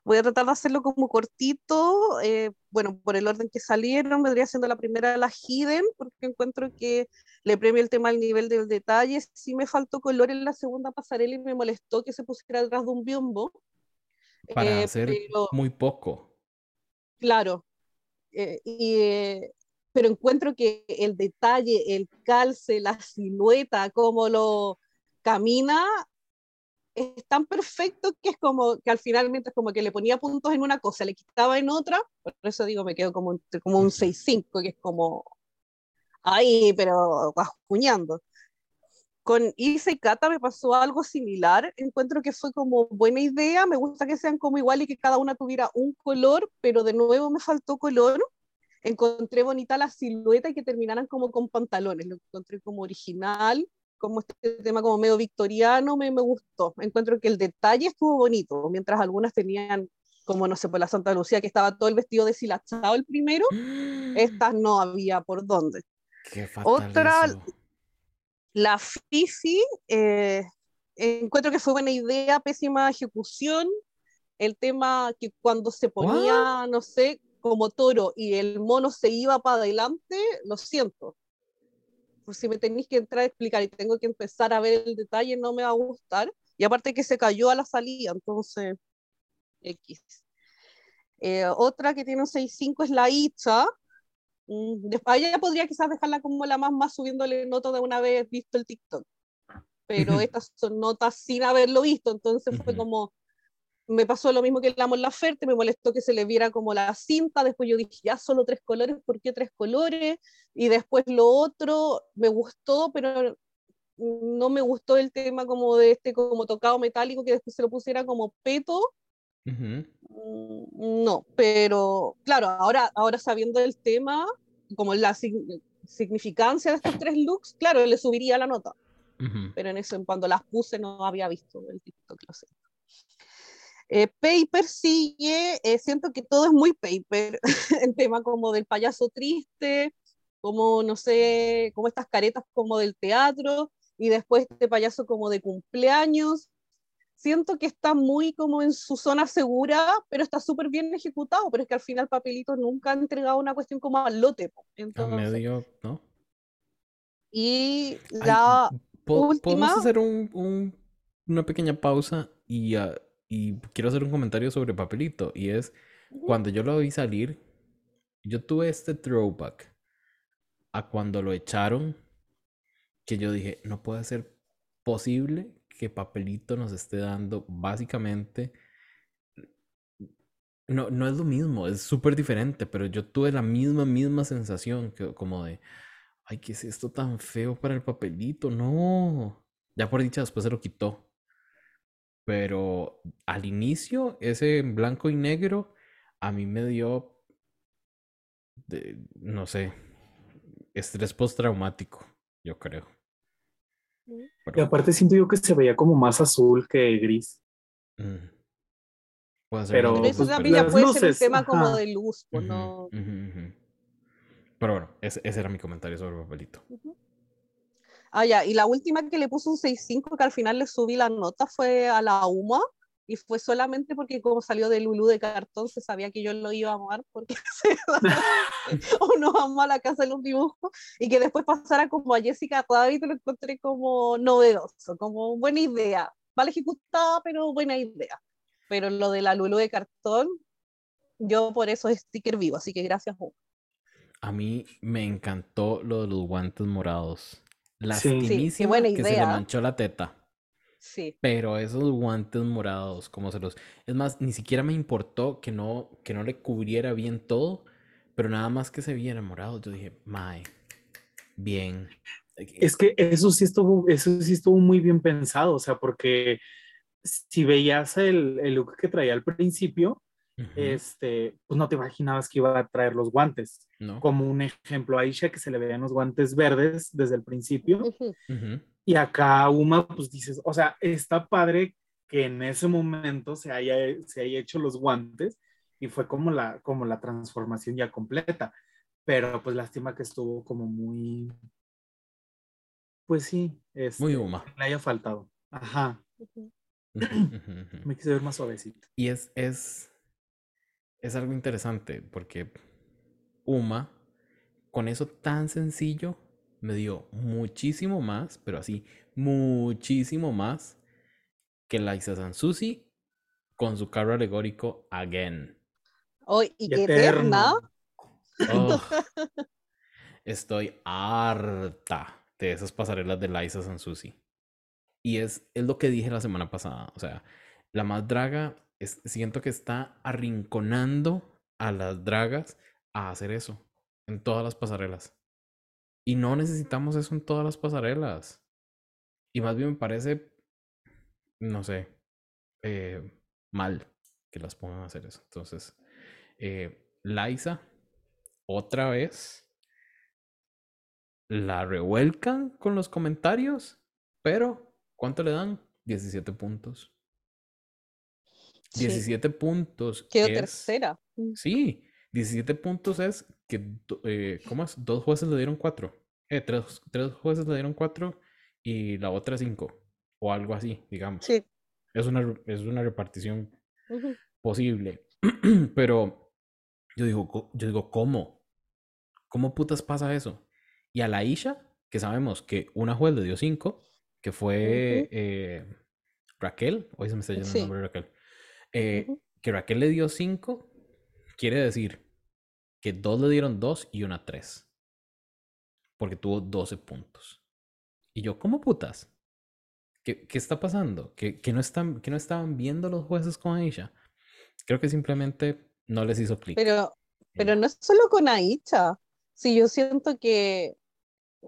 Voy a tratar de hacerlo como cortito. Eh, bueno, por el orden que salieron, vendría siendo la primera la Hidden, porque encuentro que le premio el tema al nivel del detalle. Sí me faltó color en la segunda pasarela y me molestó que se pusiera detrás de un biombo. Para eh, hacer muy poco. Claro. y pero encuentro que el detalle, el calce, la silueta, cómo lo camina, es tan perfecto que es como que al final, mientras como que le ponía puntos en una cosa, le quitaba en otra, por eso digo, me quedo como, como un 6-5, que es como, ahí, pero bascuñando. Con Isa y Kata me pasó algo similar, encuentro que fue como buena idea, me gusta que sean como igual y que cada una tuviera un color, pero de nuevo me faltó color, encontré bonita la silueta y que terminaran como con pantalones, lo encontré como original, como este tema como medio victoriano, me, me gustó. Encuentro que el detalle estuvo bonito, mientras algunas tenían como, no sé, por la Santa Lucía, que estaba todo el vestido deshilachado el primero, estas no había por dónde. Qué Otra, la Fifi, eh, encuentro que fue buena idea, pésima ejecución. El tema que cuando se ponía, no sé, como toro y el mono se iba para adelante, lo siento. Por si me tenéis que entrar a explicar y tengo que empezar a ver el detalle, no me va a gustar. Y aparte que se cayó a la salida, entonces, X. Eh, otra que tiene un 6.5 es la Icha. Mm, después, ella podría quizás dejarla como la más más subiéndole notas de una vez visto el TikTok. Pero estas son notas sin haberlo visto, entonces fue como, me pasó lo mismo que la Mon Laferte, me molestó que se le viera como la cinta, después yo dije, ya solo tres colores, ¿por qué tres colores? Y después lo otro, me gustó, pero no me gustó el tema como de este como tocado metálico que después se lo pusiera como peto. Mm, no, pero claro, ahora, ahora sabiendo el tema, como la significancia de estos tres looks, claro, le subiría la nota. Pero en eso, en cuando las puse, no había visto el TikTok, lo sé. Eh, paper sigue, eh, siento que todo es muy paper, el tema como del payaso triste, como, no sé, como estas caretas como del teatro, y después este payaso como de cumpleaños. Siento que está muy como en su zona segura, pero está súper bien ejecutado, pero es que al final Papelito nunca ha entregado una cuestión como al lote. Entonces, medio, ¿no? Y la última... ¿Podemos hacer un, una pequeña pausa y, uh, y quiero hacer un comentario sobre Papelito? Y es, cuando yo lo vi salir, yo tuve este throwback a cuando lo echaron que yo dije, no puede ser posible que Papelito nos esté dando básicamente... No, no es lo mismo, es súper diferente, pero yo tuve la misma, misma sensación, que, como de, ay, ¿qué es esto tan feo para el papelito? No. Ya por dicha después se lo quitó. Pero al inicio, ese blanco y negro, a mí me dio, de, no sé, estrés postraumático, yo creo. Y aparte siento yo que se veía como más azul que gris. Mm. Pero, eso también ya puede ser un tema como de luz, ¿no? Pero bueno, ese, era mi comentario sobre el papelito. Ah, ya, y la última que le puso un 6.5, que al final le subí la nota, fue a la UMA, y fue solamente porque como salió de Lulu de cartón se sabía que yo lo iba a amar porque o no amó a la casa de los dibujos y que después pasara como a Jessica Rabbit lo encontré como novedoso, como buena idea, mal ejecutada pero buena idea. Pero lo de la Lulu de cartón, yo por eso es sticker vivo, así que gracias. A mí me encantó lo de los guantes morados. Lastimísima sí, que se le manchó la teta. Pero esos guantes morados, como se los... Es más, ni siquiera me importó que no, que no le cubriera bien todo, pero nada más que se viera morado, yo dije, mae, bien. Es que eso sí estuvo, eso sí estuvo muy bien pensado, o sea, porque si veías el, el look que traía al principio, este, pues no te imaginabas que iba a traer los guantes. Como un ejemplo, a Aisha que se le veían los guantes verdes desde el principio. Y acá Uma, pues dices, o sea, está padre que en ese momento se haya, se haya hecho los guantes y fue como la, como la transformación ya completa. Pero pues lástima que estuvo como muy, pues sí, es, muy Uma. Le haya faltado. Ajá. Me quise ver más suavecito. Y es, es, es algo interesante porque Uma, con eso tan sencillo, me dio muchísimo más, pero así, muchísimo más que Liza Sansusi con su carro alegórico Again. Oh, y qué eterna. Oh, estoy harta de esas pasarelas de Liza Sansusi. Y es, es lo que dije la semana pasada. O sea, la más draga, es, siento que está arrinconando a las dragas a hacer eso en todas las pasarelas. Y no necesitamos eso en todas las pasarelas. Y más bien me parece, no sé, eh, mal que las pongan a hacer eso. Entonces, eh, Liza, otra vez, la revuelcan con los comentarios, pero ¿cuánto le dan? 17 puntos. 17 puntos. Quedó tercera. Mm. Sí, 17 puntos es que, eh, ¿cómo es? Dos jueces le dieron cuatro. Eh, tres, tres, jueces le dieron cuatro y la otra cinco. O algo así, digamos. Sí. Es una, es una repartición posible. Pero yo digo, yo digo, ¿cómo? ¿Cómo putas pasa eso? Y a la Isha, que sabemos que una juez le dio cinco, que fue eh, Raquel, hoy se me está yendo el nombre de Raquel, eh, que Raquel le dio cinco, quiere decir que dos le dieron dos y una tres. Porque tuvo 12 puntos. Y yo, ¿cómo putas? ¿Qué, qué está pasando? ¿Que, que no están, ¿Que no estaban viendo los jueces con Aisha? Creo que simplemente no les hizo clic. Pero, pero no es solo con Aisha. Sí, yo siento que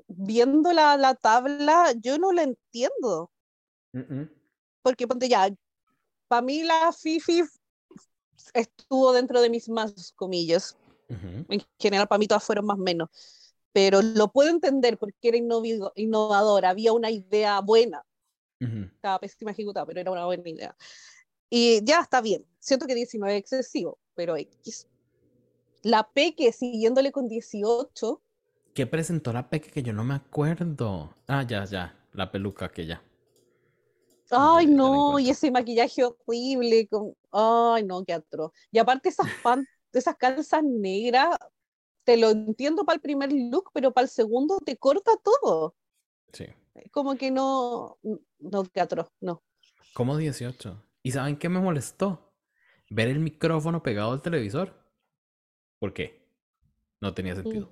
viendo la, la tabla, yo no la entiendo. Porque ponte ya, para mí la Fifi estuvo dentro de mis más comillas. En general, para mí todas fueron más menos. Pero lo puedo entender porque era innovadora, había una idea buena. Estaba pésima ejecutada, pero era una buena idea. Y ya está bien. Siento que 19 es excesivo, pero X. La Peque siguiéndole con 18. ¿Qué presentó la Peque que yo no me acuerdo? Ah, ya, ya. La peluca que ya. Ay, no, y ese maquillaje horrible. Con... Ay, no, qué atroz. Y aparte esas, pan... esas calzas negras, te lo entiendo para el primer look, pero para el segundo te corta todo. Sí. Como que no, no, qué atroz, no. ¿Cómo 18? ¿Y saben qué me molestó? Ver el micrófono pegado al televisor. ¿Por qué? No tenía sentido.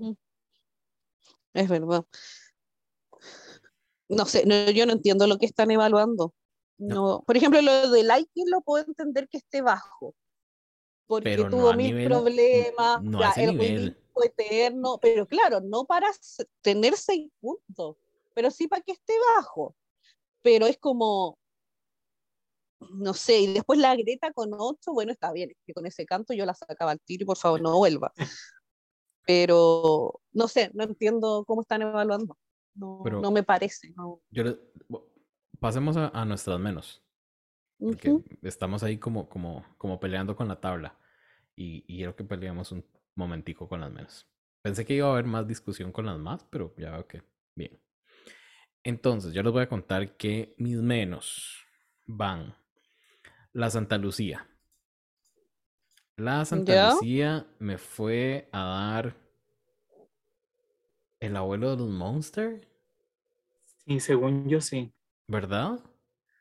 Es verdad. No sé, yo no entiendo lo que están evaluando. No. Por ejemplo, lo de liking lo puedo entender que esté bajo. Porque tuvo mil problemas, no ya, el eterno, pero claro, no para tener seis puntos, pero sí para que esté bajo. Pero es como, no sé, y después la Greta con ocho, bueno, está bien, que con ese canto yo la sacaba al tiro y por favor no vuelva. Pero no sé, no entiendo cómo están evaluando. No, no me parece. No. Yo pasemos a, nuestras menos. Porque estamos ahí como, como, como peleando con la tabla. Y, y quiero que peleemos un momentico con las menos. Pensé que iba a haber más discusión con las más, pero ya veo que bien. Entonces, yo les voy a contar que mis menos van la Santa Lucía. La Santa Lucía me fue a dar el abuelo de los Monsters. Sí, según yo sí. ¿Verdad?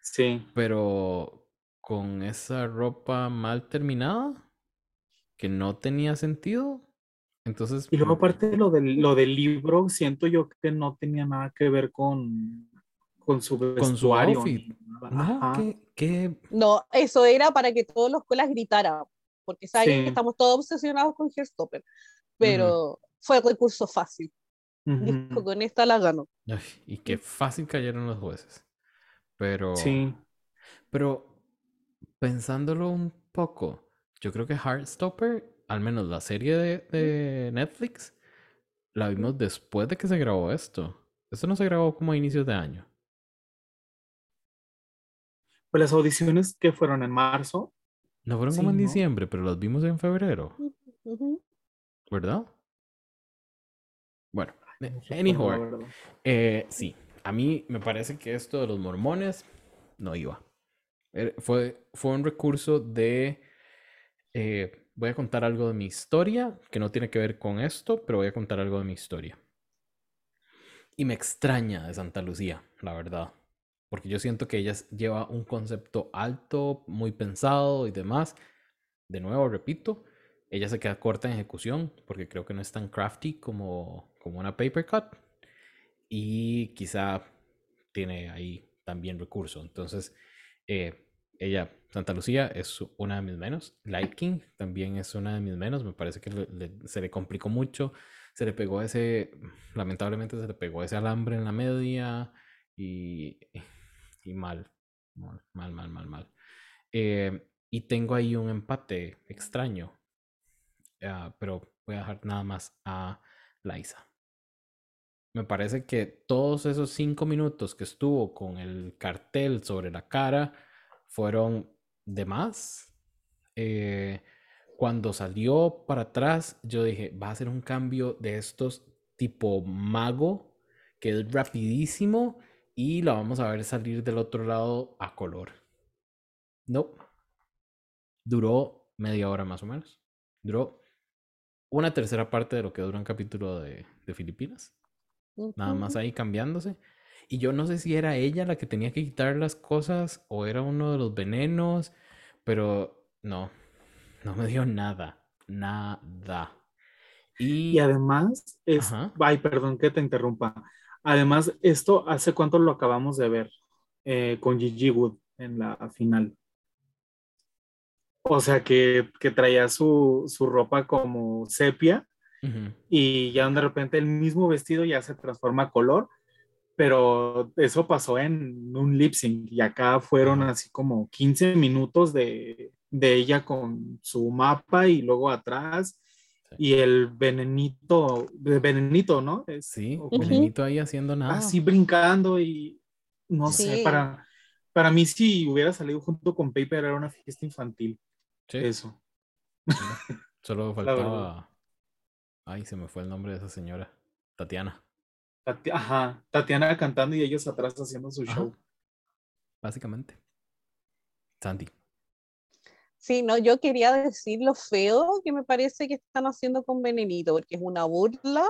Sí. Pero con esa ropa mal terminada, que no tenía sentido. Entonces. Y luego, aparte lo del, lo del libro, siento yo que no tenía nada que ver con, con su vestuario. Con su No, ¿qué, no, eso era para que todos los colas gritaran, porque saben que estamos todos obsesionados con Hairstopper, pero fue recurso fácil. con esta la ganó. y qué fácil cayeron los jueces. Pero. Sí. Pero pensándolo un poco, yo creo que Heartstopper, al menos la serie de, Netflix, la vimos después de que se grabó esto. Esto no se grabó como a inicios de año. Pues las audiciones que fueron en marzo. No fueron como en diciembre, pero las vimos en febrero. ¿Verdad? Bueno, anyhow. Eh, sí, a mí me parece que esto de los mormones no iba. Er, fue, fue un recurso de... Eh, voy a contar algo de mi historia, que no tiene que ver con esto, pero voy a contar algo de mi historia. Y me extraña de Santa Lucía, la verdad. Porque yo siento que ella lleva un concepto alto, muy pensado y demás. De nuevo, repito, ella se queda corta en ejecución, porque creo que no es tan crafty como, como una paper cut y quizá tiene ahí también recurso. Entonces, eh, ella, Santa Lucía, es una de mis menos. Light King también es una de mis menos. Me parece que se le complicó mucho. Se le pegó ese, lamentablemente se le pegó ese alambre en la media y, y mal, mal, mal, mal, mal. Eh, y tengo ahí un empate extraño, ah, pero voy a dejar nada más a Liza me parece que todos esos cinco minutos que estuvo con el cartel sobre la cara fueron de más. Eh, cuando salió para atrás, yo dije, va a ser un cambio de estos tipo mago, que es rapidísimo y la vamos a ver salir del otro lado a color. No. Duró media hora más o menos. Duró una tercera parte de lo que dura un capítulo de, de Filipinas. Nada más ahí cambiándose. Y yo no sé si era ella la que tenía que quitar las cosas o era uno de los venenos, pero no, no me dio nada, nada. Y, además, es, ay, perdón que te interrumpa. Además, esto, ¿hace cuánto lo acabamos de ver eh, con Gigi Wood en la final? O sea, que, que traía su, su ropa como sepia y ya de repente el mismo vestido ya se transforma a color, pero eso pasó en un lip sync y acá fueron así como 15 minutos de, de ella con su mapa y luego atrás y el venenito, venenito, ¿no? sí, venenito ahí haciendo nada. Así brincando y no sé, para, para mí si hubiera salido junto con Paper era una fiesta infantil. Sí. Eso. Solo faltaba... Ay, se me fue el nombre de esa señora. Tatiana. Ajá, Tatiana cantando y ellos atrás haciendo su show. Básicamente. Sandy. Sí, no, yo quería decir lo feo que me parece que están haciendo con Venenito, porque es una burla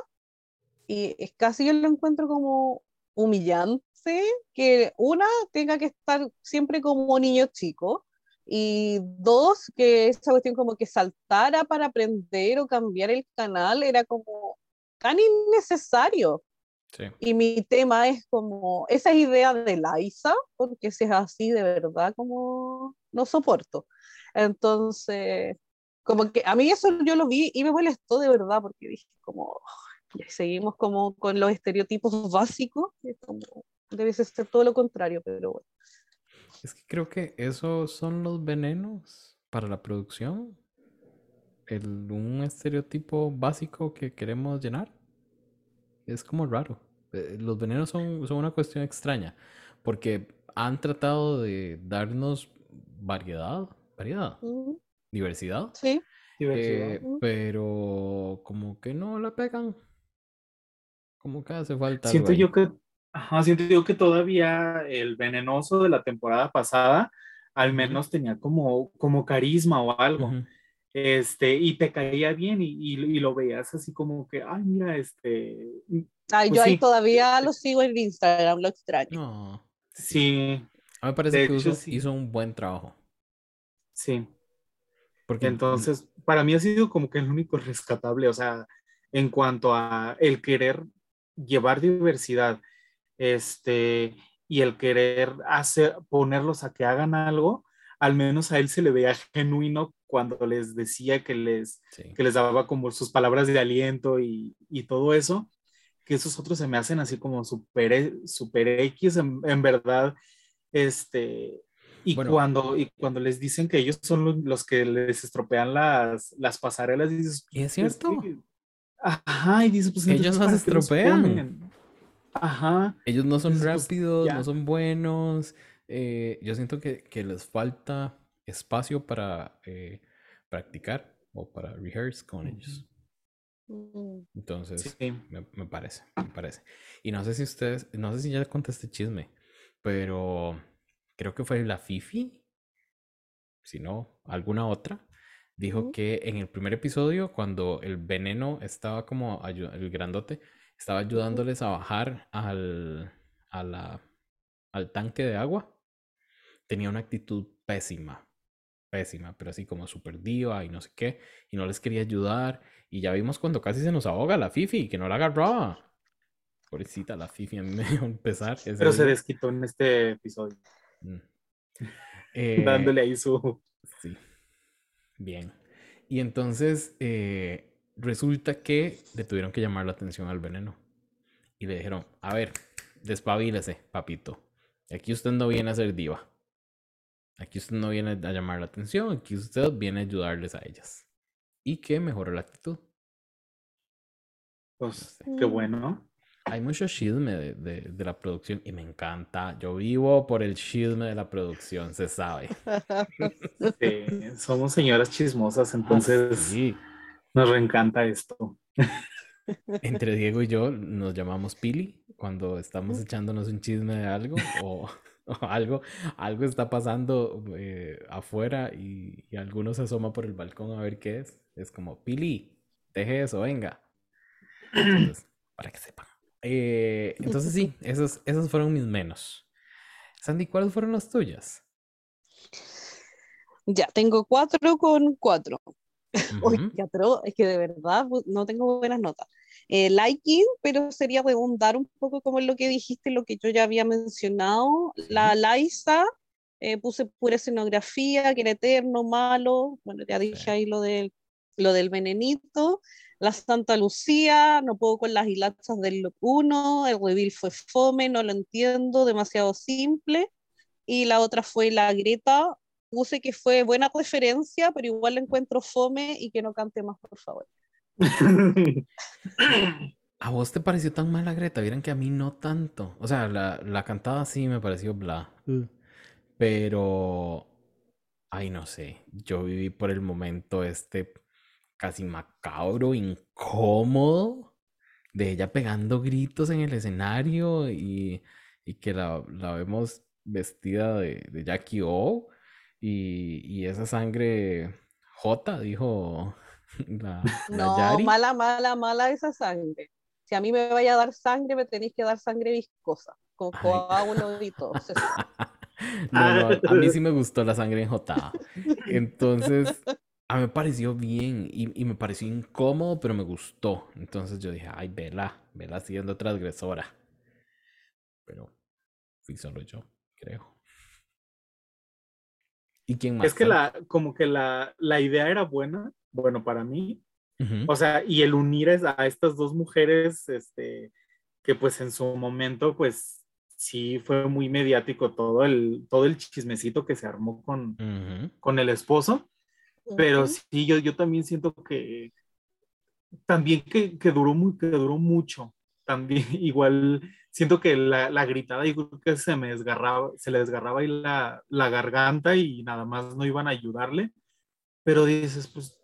y es casi yo lo encuentro como humillante que una tenga que estar siempre como niño chico y dos que esa cuestión como que saltara para aprender o cambiar el canal era como tan innecesario. Y mi tema es como esa idea de Liza, porque si es así de verdad como no soporto. Entonces, como que a mí eso yo lo vi y me molestó de verdad porque dije como, seguimos como con los estereotipos básicos, debe ser todo lo contrario, pero bueno. Es que creo que esos son los venenos para la producción. El, un estereotipo básico que queremos llenar. Es como raro. Eh, los venenos son, son una cuestión extraña porque han tratado de darnos variedad variedad, diversidad. Sí. Eh, pero como que no la pegan. Como que hace falta. Siento yo que, ajá, siento yo que todavía el venenoso de la temporada pasada al menos tenía como, como carisma o algo. Este, y te caía bien y, y, lo veías así como que, ay, mira, este. Ay, pues yo ahí todavía lo sigo en Instagram, lo extraño. No. Sí. A mí me parece que hizo un buen trabajo. Sí. Porque entonces, para mí ha sido como que el único rescatable, o sea, en cuanto a el querer llevar diversidad, este, y el querer hacer, ponerlos a que hagan algo, al menos a él se le veía genuino cuando les decía que les, que les daba como sus palabras de aliento y, y, todo eso, que esos otros se me hacen así como super, super X, en, en verdad, este, y, cuando, y cuando les dicen que ellos son los, que les estropean las, las pasarelas, dices... ¿Y es cierto? ajá, y dices, pues... Ellos no se estropean. Ajá. Ellos no son pues, rápidos, no son buenos. Eh, yo siento que, que, les falta espacio para eh, practicar o para rehearse con ellos. Mm. Entonces, me, me, parece, me parece. Y no sé si ustedes, no sé si ya contaste chisme, pero creo que fue la Fifi, si no, alguna otra, dijo que en el primer episodio, cuando el veneno estaba como, el grandote, estaba ayudándoles a bajar al, a la, al tanque de agua, tenía una actitud pésima, pésima, pero así como súper diva y no sé qué, y no les quería ayudar, y ya vimos cuando casi se nos ahoga la Fifi, que no la agarraba. Pobrecita la Fifi, a mí me dio un pesar. Pero se desquitó en este episodio. Mm. Eh, Dándole ahí su... Sí. Bien. Y entonces eh, resulta que le tuvieron que llamar la atención al veneno. Y le dijeron, a ver, despabilese, papito. Aquí usted no viene a ser diva. Aquí usted no viene a llamar la atención, aquí usted viene a ayudarles a ellas. Y que mejore la actitud. Pues, qué bueno hay mucho chisme de, de, la producción y me encanta. Yo vivo por el chisme de la producción, se sabe. Sí, somos señoras chismosas, ah, entonces nos reencanta esto. Entre Diego y yo nos llamamos Pili cuando estamos echándonos un chisme de algo o, algo, algo está pasando eh, afuera y, y alguno se asoma por el balcón a ver qué es. Es como, Pili, deje eso, venga. para que sepan. Eh, entonces sí, esos, esos fueron mis menos. Sandy, ¿cuáles fueron las tuyas? Ya, tengo cuatro con cuatro. ya, pero es que de verdad no tengo buenas notas. Eh, liking, pero sería redundar un poco como lo que dijiste, lo que yo ya había mencionado. La Liza, eh, puse pura escenografía, que era eterno, malo. Bueno, ya dije ahí lo del, lo del venenito. La Santa Lucía, no puedo con las hilachas del look 1, el reveal fue fome, no lo entiendo, demasiado simple. Y la otra fue la Greta, puse que fue buena referencia, pero igual la encuentro fome y que no cante más, por favor. ¿A vos te pareció tan mala Greta? Vieron que a mí no tanto. O sea, la, la cantada sí me pareció bla. Pero, ay, no sé. Yo viví por el momento este casi macabro, incómodo, de ella pegando gritos en el escenario y, que la, vemos vestida de, de Jackie O y, esa sangre J, dijo la, no, mala, mala, mala esa sangre. Si a mí me vaya a dar sangre, me tenéis que dar sangre viscosa, con coágulo y todo. no, a mí sí me gustó la sangre enjotada. Entonces, a mí me pareció bien y, me pareció incómodo, pero me gustó. Entonces yo dije, ay, vela, vela siendo transgresora. Pero fui solo yo, creo. ¿Y quién más? Es que la, como que la, la idea era buena, bueno, para mí. O sea, y el unir a estas dos mujeres, este, que pues en su momento, pues sí fue muy mediático todo el, todo el chismecito que se armó con, con el esposo. Pero sí, yo, yo también siento que también que, que, duró muy, que duró mucho. También igual siento que la, la gritada, yo creo que se me desgarraba, se le desgarraba ahí la, la garganta y nada más no iban a ayudarle. Pero dices, pues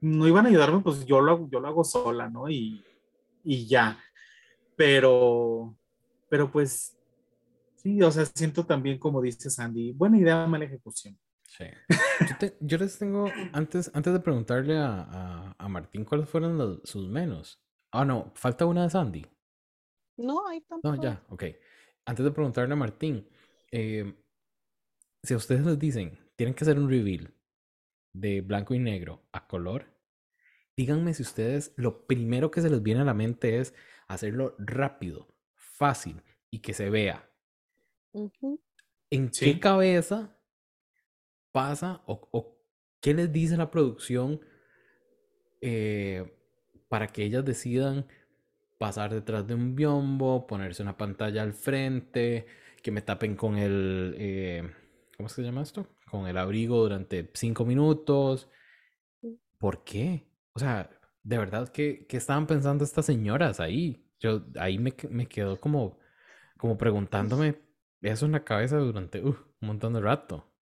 no iban a ayudarme, pues yo lo yo lo hago sola, ¿no? Y, y ya. Pero, pero pues, sí, o sea, siento también, como dice Sandy, buena idea, mala ejecución. Sí. Yo, les tengo, antes, antes de preguntarle a, a, Martín cuáles fueron sus menos. Ah, no, falta una de Sandy. No, ahí tampoco. No, ya, ok. Antes de preguntarle a Martín, eh, si a ustedes les dicen, tienen que hacer un reveal de blanco y negro a color, díganme si ustedes lo primero que se les viene a la mente es hacerlo rápido, fácil y que se vea. ¿En qué cabeza pasa o, qué les dice la producción eh, para que ellas decidan pasar detrás de un biombo, ponerse una pantalla al frente, que me tapen con el... Eh, ¿Cómo se llama esto? Con el abrigo durante cinco minutos. ¿Por qué? O sea, de verdad, ¿qué, estaban pensando estas señoras ahí? Yo ahí me, me quedo como, como preguntándome eso en la cabeza durante uh, un montón de rato.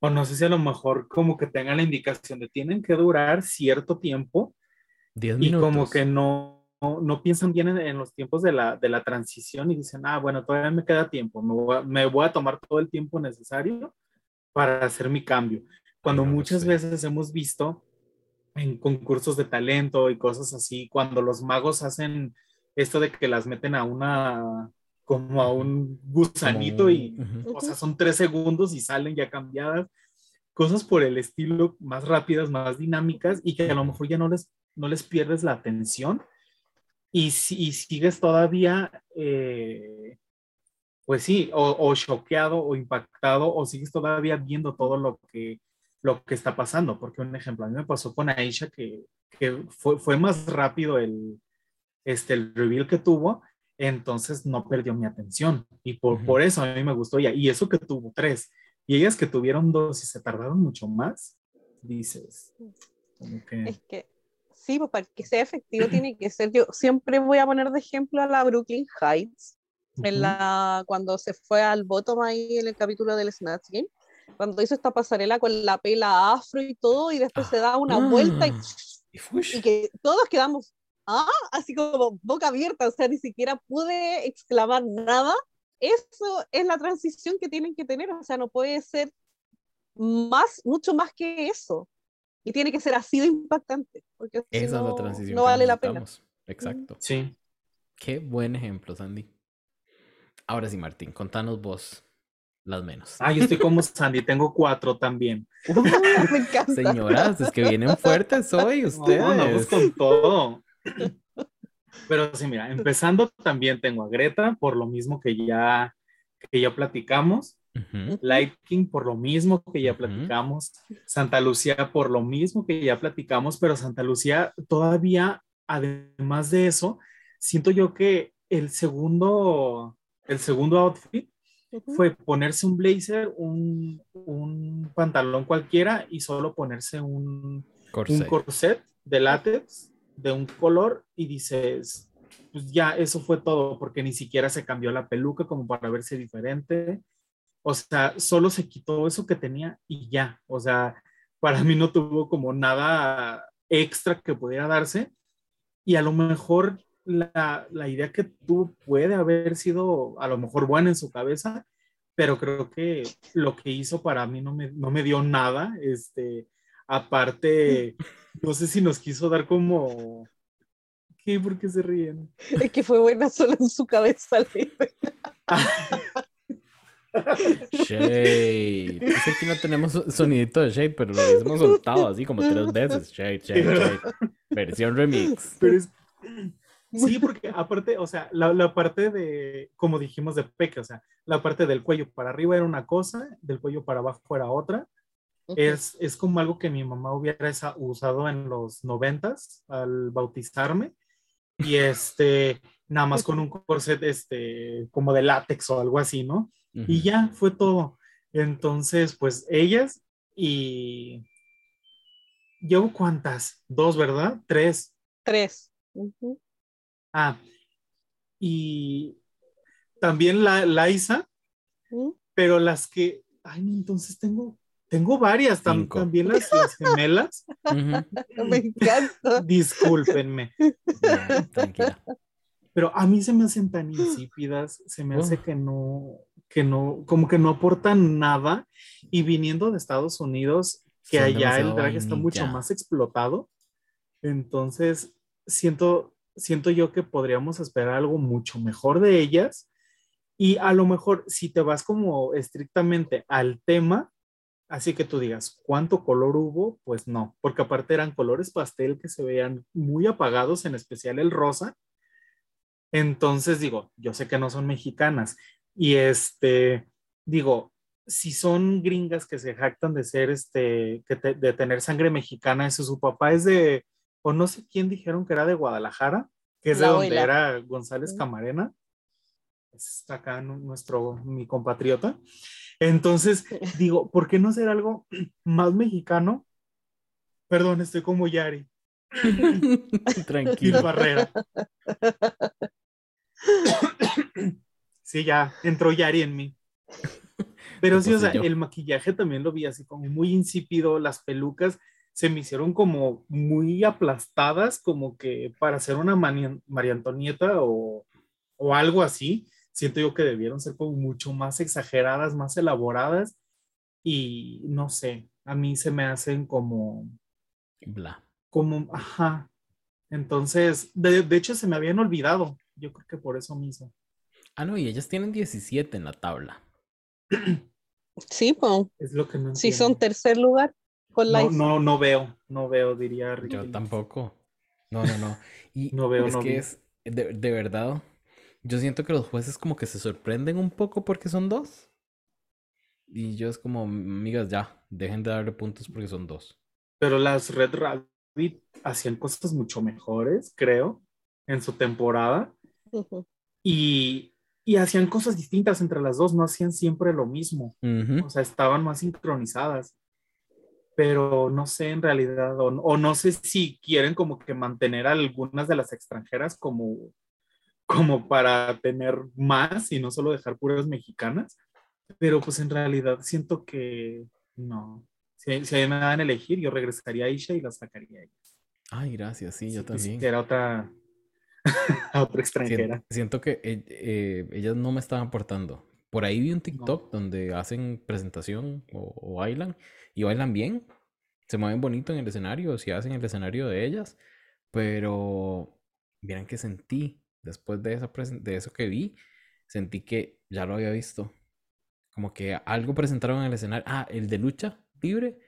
O no sé si a lo mejor como que tengan la indicación de tienen que durar cierto tiempo y como que no, no, piensan bien en, los tiempos de la, de la transición y dicen, ah, bueno, todavía me queda tiempo, me voy, a, tomar todo el tiempo necesario para hacer mi cambio. Cuando muchas veces hemos visto en concursos de talento y cosas así, cuando los magos hacen esto de que las meten a una, como a un gusanito y, o sea, son tres segundos y salen ya cambiadas, cosas por el estilo más rápidas, más dinámicas y que a lo mejor ya no les no les pierdes la atención y, si, sigues todavía, eh, pues sí, o, choqueado o impactado o sigues todavía viendo todo lo que, lo que está pasando. Porque un ejemplo, a mí me pasó con Aisha que, que fue, fue, más rápido el, este, el reveal que tuvo, entonces no perdió mi atención. Y por, por eso a mí me gustó ella. Y eso que tuvo tres. Y ellas que tuvieron dos y se tardaron mucho más, dices. Es que sí, pues para que sea efectivo tiene que ser, yo siempre voy a poner de ejemplo a la Brooklyn Heights, en la, cuando se fue al bottom ahí en el capítulo del Snatch Game, cuando hizo esta pasarela con la pela afro y todo, y después se da una vuelta y, ah, y, que todos quedamos, ah, así como boca abierta, o sea, ni siquiera pude exclamar nada. Eso es la transición que tienen que tener, o sea, no puede ser más, mucho más que eso. Y tiene que ser así de impactante, porque Esa no, es la transición no vale la pena. Exacto. Sí. Qué buen ejemplo, Sandy. Ahora sí, Martín, contanos vos las menos. Ah, yo estoy como Sandy, tengo cuatro también. me encanta. Señoras, es que vienen fuertes hoy ustedes. No, vamos con todo. Pero sí, mira, empezando también tengo a Greta, por lo mismo que ya, que ya platicamos. Light King por lo mismo que ya platicamos, Santa Lucía por lo mismo que ya platicamos, pero Santa Lucía todavía, además de eso, siento yo que el segundo, el segundo outfit fue ponerse un blazer, un, un, pantalón cualquiera y solo ponerse un corset. un corset de látex de un color y dices, pues ya eso fue todo, porque ni siquiera se cambió la peluca como para verse diferente. O sea, solo se quitó eso que tenía y ya. O sea, para mí no tuvo como nada extra que pudiera darse. Y a lo mejor la, la, idea que tuvo puede haber sido a lo mejor buena en su cabeza, pero creo que lo que hizo para mí no me, no me dio nada. Este, aparte, no sé si nos quiso dar como... ¿Qué? ¿Por qué se ríen? Es que fue buena solo en su cabeza. Shade. Dice que no tenemos sonidito de Shade, pero lo hemos soltado así como tres veces. Shade, Shade, Shade. Versión remix. Pero Sí, porque aparte, o sea, la, la, parte de, como dijimos, de peque, o sea, la parte del cuello para arriba era una cosa, del cuello para abajo era otra. es, es, como algo que mi mamá hubiera usado en los noventas al bautizarme. Y este, nada más con un corset, este, como de látex o algo así, ¿no? Y ya fue todo. Entonces, pues ellas y... ¿Llevo cuántas? Dos, ¿verdad? Tres. Tres. Ah, y también la, la Isa, pero las que, ay, no, entonces tengo, tengo varias, también las, gemelas. Me encanta. Discúlpenme. tranquila. Pero a mí se me hacen tan insípidas, se me hace que no, que no, como que no aportan nada. Y viniendo de Estados Unidos, que allá el drag está mucho más explotado, entonces siento, siento yo que podríamos esperar algo mucho mejor de ellas. Y a lo mejor si te vas como estrictamente al tema, así que tú digas, ¿cuánto color hubo? Pues no, porque aparte eran colores pastel que se veían muy apagados, en especial el rosa. Entonces digo, yo sé que no son mexicanas y este, digo, si son gringas que se jactan de ser, este, de tener sangre mexicana, eso su papá es de o no sé quién dijeron que era de Guadalajara, que es de donde era González Camarena. Está acá nuestro, mi compatriota. Entonces, digo, ¿por qué no hacer algo más mexicano? Perdón, estoy como Yari. Tranquilo. Barrera. sí, ya entró Yari en mí. Pero sí, o sea, el maquillaje también lo vi así como muy insípido, las pelucas se me hicieron como muy aplastadas, como que para hacer una María Antonieta o, o algo así, siento yo que debieron ser como mucho más exageradas, más elaboradas y no sé, a mí se me hacen como... Bla. Como, ajá. Entonces, de, de hecho se me habían olvidado, yo creo que por eso mismo. Ah, no, y ellas tienen 17 en la tabla. Sí, pues. Es lo que no Si son tercer lugar no, no, no veo, no veo, diría Ricky. Yo tampoco. No, no, no. Y no veo, es que es, de, de, verdad, yo siento que los jueces como que se sorprenden un poco porque son dos. Y yo es como, amigas, ya, dejen de darle puntos porque son dos. Pero las Red Rabbit hacían cosas mucho mejores, creo, en su temporada. y, y, hacían cosas distintas entre las dos, no hacían siempre lo mismo. O sea, estaban más sincronizadas pero no sé en realidad, o, no sé si quieren como que mantener algunas de las extranjeras como, como para tener más y no solo dejar puras mexicanas, pero pues en realidad siento que no. Si, si me dan a elegir, yo regresaría a Isha y la sacaría a ella. Ay, gracias, sí, yo pues, también. Era otra, otra extranjera. Siento, que eh, eh, ellas no me estaban aportando. Por ahí vi un TikTok donde hacen presentación o, bailan y bailan bien. Se mueven bonito en el escenario, si hacen el escenario de ellas. Pero miren que sentí después de, esa de eso que vi, sentí que ya lo había visto. Como que algo presentaron en el escenario. Ah, el de lucha libre.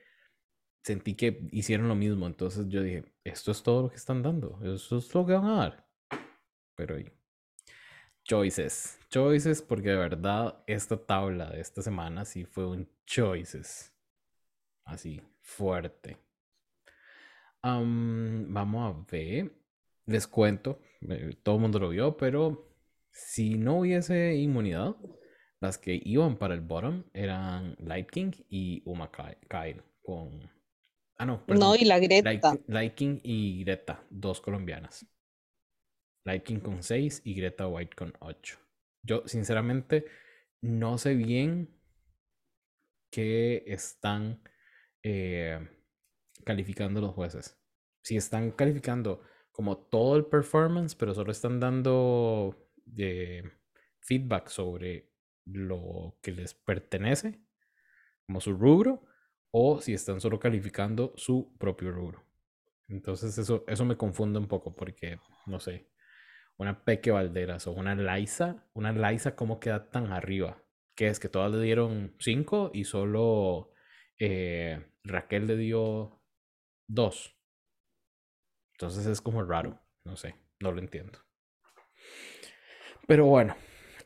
Sentí que hicieron lo mismo. Entonces yo dije, esto es todo lo que están dando. Esto es lo que van a dar. Pero choices. Choices, porque de verdad esta tabla de esta semana sí fue un choices. Así, fuerte. vamos a ver. Les cuento, eh, todo el mundo lo vio, pero si no hubiese inmunidad, las que iban para el bottom eran Light King y Uma Kyle con... Ah, no, No, y la Greta. Light, King y Greta, dos colombianas. Light King con 6 y Greta White con 8. Yo, sinceramente, no sé bien qué están eh, calificando los jueces. Si están calificando como todo el performance, pero solo están dando eh, feedback sobre lo que les pertenece, como su rubro, o si están solo calificando su propio rubro. Entonces eso, eso me confunde un poco porque, no sé, una Peque Valderas o una Liza, una Liza, ¿cómo queda tan arriba? Que es que todas le dieron 5 y solo eh, Raquel le dio 2. Entonces es como raro, no sé, no lo entiendo. Pero bueno,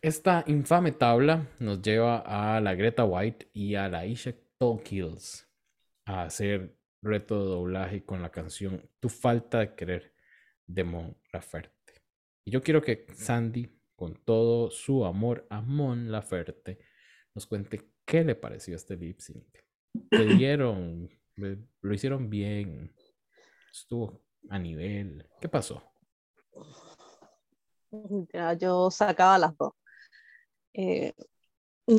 esta infame tabla nos lleva a la Greta White y a la Isha Kills a hacer reto de doblaje con la canción Tu falta de querer de Mon Laferte. Y yo quiero que Sandy, con todo su amor a Mon Laferte, nos cuente qué le pareció este lip sync. ¿Le dieron? ¿Lo hicieron bien? ¿Estuvo a nivel? ¿Qué pasó? Ya, yo sacaba las dos. Eh,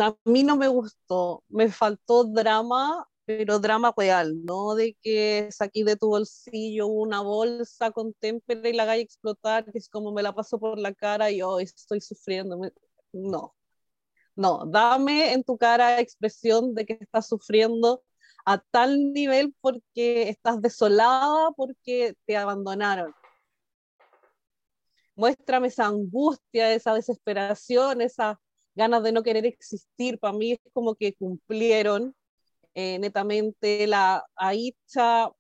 a mí no me gustó, me faltó drama, pero drama real, no de que saqué de tu bolsillo una bolsa con témpera y la haga explotar, que es como me la paso por la cara y yo estoy sufriendo. No, no, dame en tu cara expresión de que estás sufriendo a tal nivel porque estás desolada, porque te abandonaron. Muéstrame esa angustia, esa desesperación, esa ganas de no querer existir, para mí es como que cumplieron eh, netamente la Aicha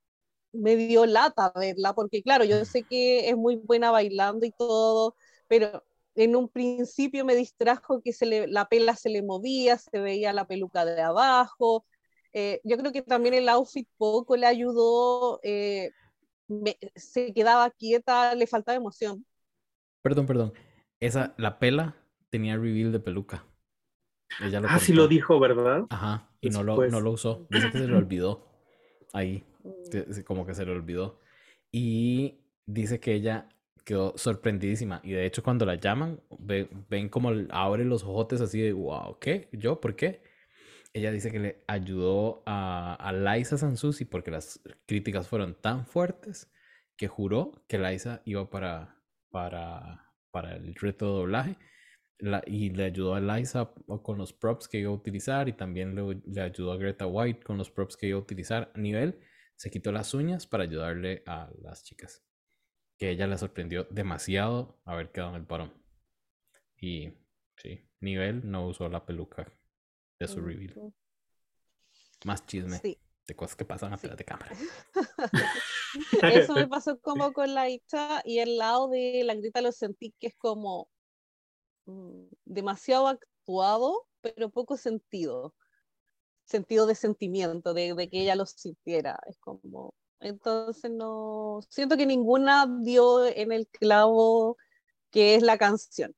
me dio lata verla, porque claro, yo sé que es muy buena bailando y todo, pero en un principio me distrajo que se le, la pela se le movía, se veía la peluca de abajo. Eh, yo creo que también el outfit poco le ayudó, eh, se quedaba quieta, le faltaba emoción. Perdón, perdón. Esa, la pela tenía reveal de peluca. Ella lo ah, sí lo dijo, ¿verdad? Ajá, y no lo, no lo usó. Dice que se le olvidó. Ahí, mm. como que se le olvidó. Y dice que ella quedó sorprendidísima. Y de hecho, cuando la llaman, ven como abre los ojotes así de, wow, ¿qué? ¿Yo? ¿Por qué? Ella dice que le ayudó a, a Liza Sansusi porque las críticas fueron tan fuertes que juró que Liza iba para, para, para el reto de doblaje y le ayudó a Liza con los props que iba a utilizar y también le, ayudó a Greta White con los props que iba a utilizar. A nivel, se quitó las uñas para ayudarle a las chicas. Que ella le sorprendió demasiado haber quedado en el parón. Y sí, nivel no usó la peluca de su reveal. Más chisme de cosas que pasan atrás de cámara. Eso me pasó como con la Icha y el lado de la grita lo sentí que es como demasiado actuado, pero poco sentido. Sentido de sentimiento, de, de, que ella lo sintiera. Es como. Entonces no. Siento que ninguna dio en el clavo que es la canción.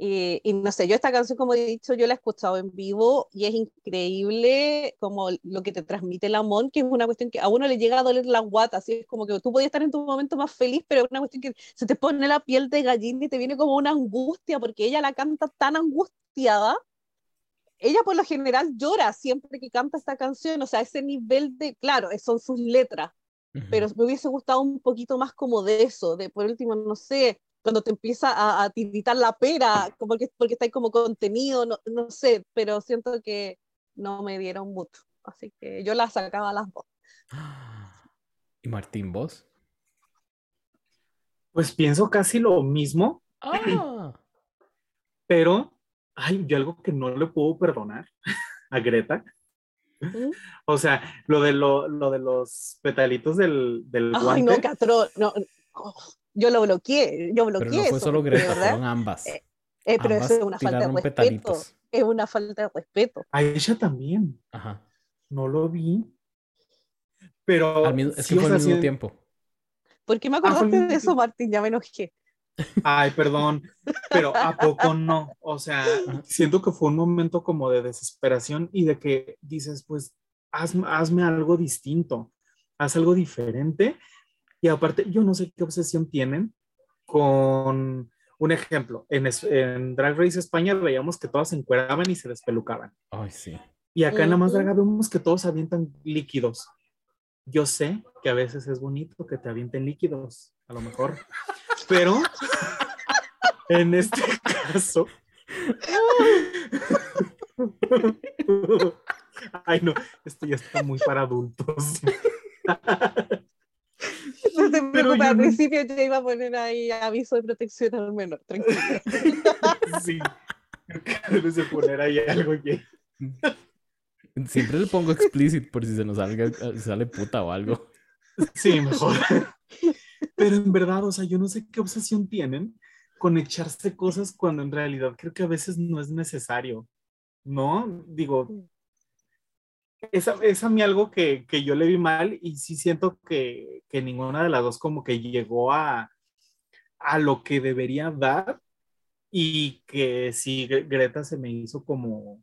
Y, no sé, yo esta canción, como he dicho, yo la he escuchado en vivo y es increíble como lo que te transmite el amor, que es una cuestión que a uno le llega a doler la guata, así es como que tú podías estar en tu momento más feliz, pero es una cuestión que se te pone la piel de gallina y te viene como una angustia, porque ella la canta tan angustiada. Ella por lo general llora siempre que canta esta canción, o sea, ese nivel de, claro, son sus letras, pero me hubiese gustado un poquito más como de eso, de por último, no sé, cuando te empieza a, a tiritar la pera, como que, porque está ahí como contenido, no, no, sé, pero siento que no me dieron mucho. Así que yo la sacaba a las dos. ¿Y Martín, vos? Pues pienso casi lo mismo. Ah. Pero hay algo que no le puedo perdonar a Greta. O sea, lo de, lo, lo de los petalitos del, del Ay, no, Catro, no. Yo lo bloqueé, yo bloqueé Pero no fue eso, solo Greta, verdad, fueron ambas. eh, eh, pero Ambas eso es una falta de respeto. petalitos. Es una falta de respeto. A ella también. Ajá. No lo vi. Pero. Al mismo- es sí, que fue al mismo sí- tiempo. ¿Por qué me Ah, acordaste el- de eso, Martín? Ya me enojé. Ay, perdón, pero ¿a poco no? O sea, siento que fue un momento como de desesperación y de que dices, pues, hazme, hazme algo distinto, haz algo diferente. Y aparte, yo no sé qué obsesión tienen con un ejemplo. En, en Drag Race España veíamos que todas se encueraban y se despelucaban. Ay, sí. Y acá en La Más. Draga vemos que todos avientan líquidos. Yo sé que a veces es bonito que te avienten líquidos, a lo mejor. Pero en este caso. Ay, no, esto ya está muy para adultos. No te preocupes, al no- principio yo iba a poner ahí aviso de protección al menor, tranquilo. Sí, creo que debes de poner ahí algo que. Siempre le pongo explicit por si se nos salga, eh, sale puta o algo. Sí, mejor. Pero en verdad, o sea, yo no sé qué obsesión tienen con echarse cosas cuando en realidad creo que a veces no es necesario, ¿no? Digo, es a, es a mí algo que, que yo le vi mal y sí siento que, que ninguna de las dos como que llegó a, a lo que debería dar y que sí, Gre- Greta se me hizo como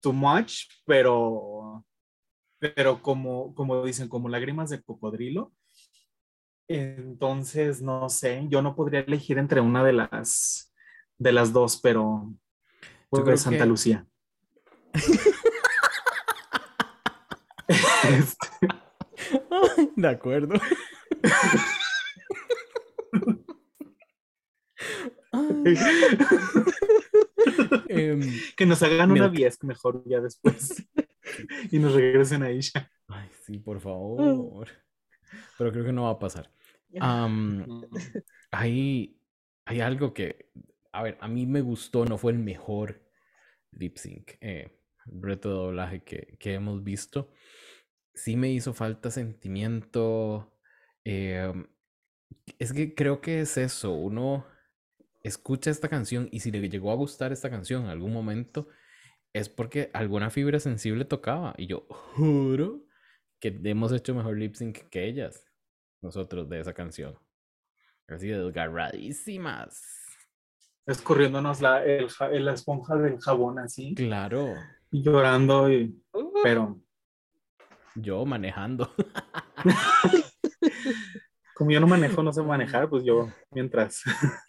too much, pero, pero como, como dicen, como lágrimas de cocodrilo. Entonces, no sé, yo no podría elegir entre una de las, de las dos, pero creo Santa que- Lucía. Este, De acuerdo. Em, que nos hagan una. Viesc mejor ya después y nos regresen a ella. ay, sí, por favor. Pero creo que no va a pasar. Am, hay, hay algo que, a ver, a mí me gustó, no fue el mejor lip sync, eh, reto de doblaje que, que hemos visto. Sí me hizo falta sentimiento. em, es que creo que es eso, uno escucha esta canción y si le llegó a gustar esta canción en algún momento, es porque alguna fibra sensible tocaba. Y yo juro que hemos hecho mejor lip sync que ellas, nosotros, de esa canción. Así desgarradísimas. Escurriéndonos la, el la esponja del jabón así, Claro. y llorando, y, pero Yo manejando. como yo no manejo, no sé manejar, pues yo mientras,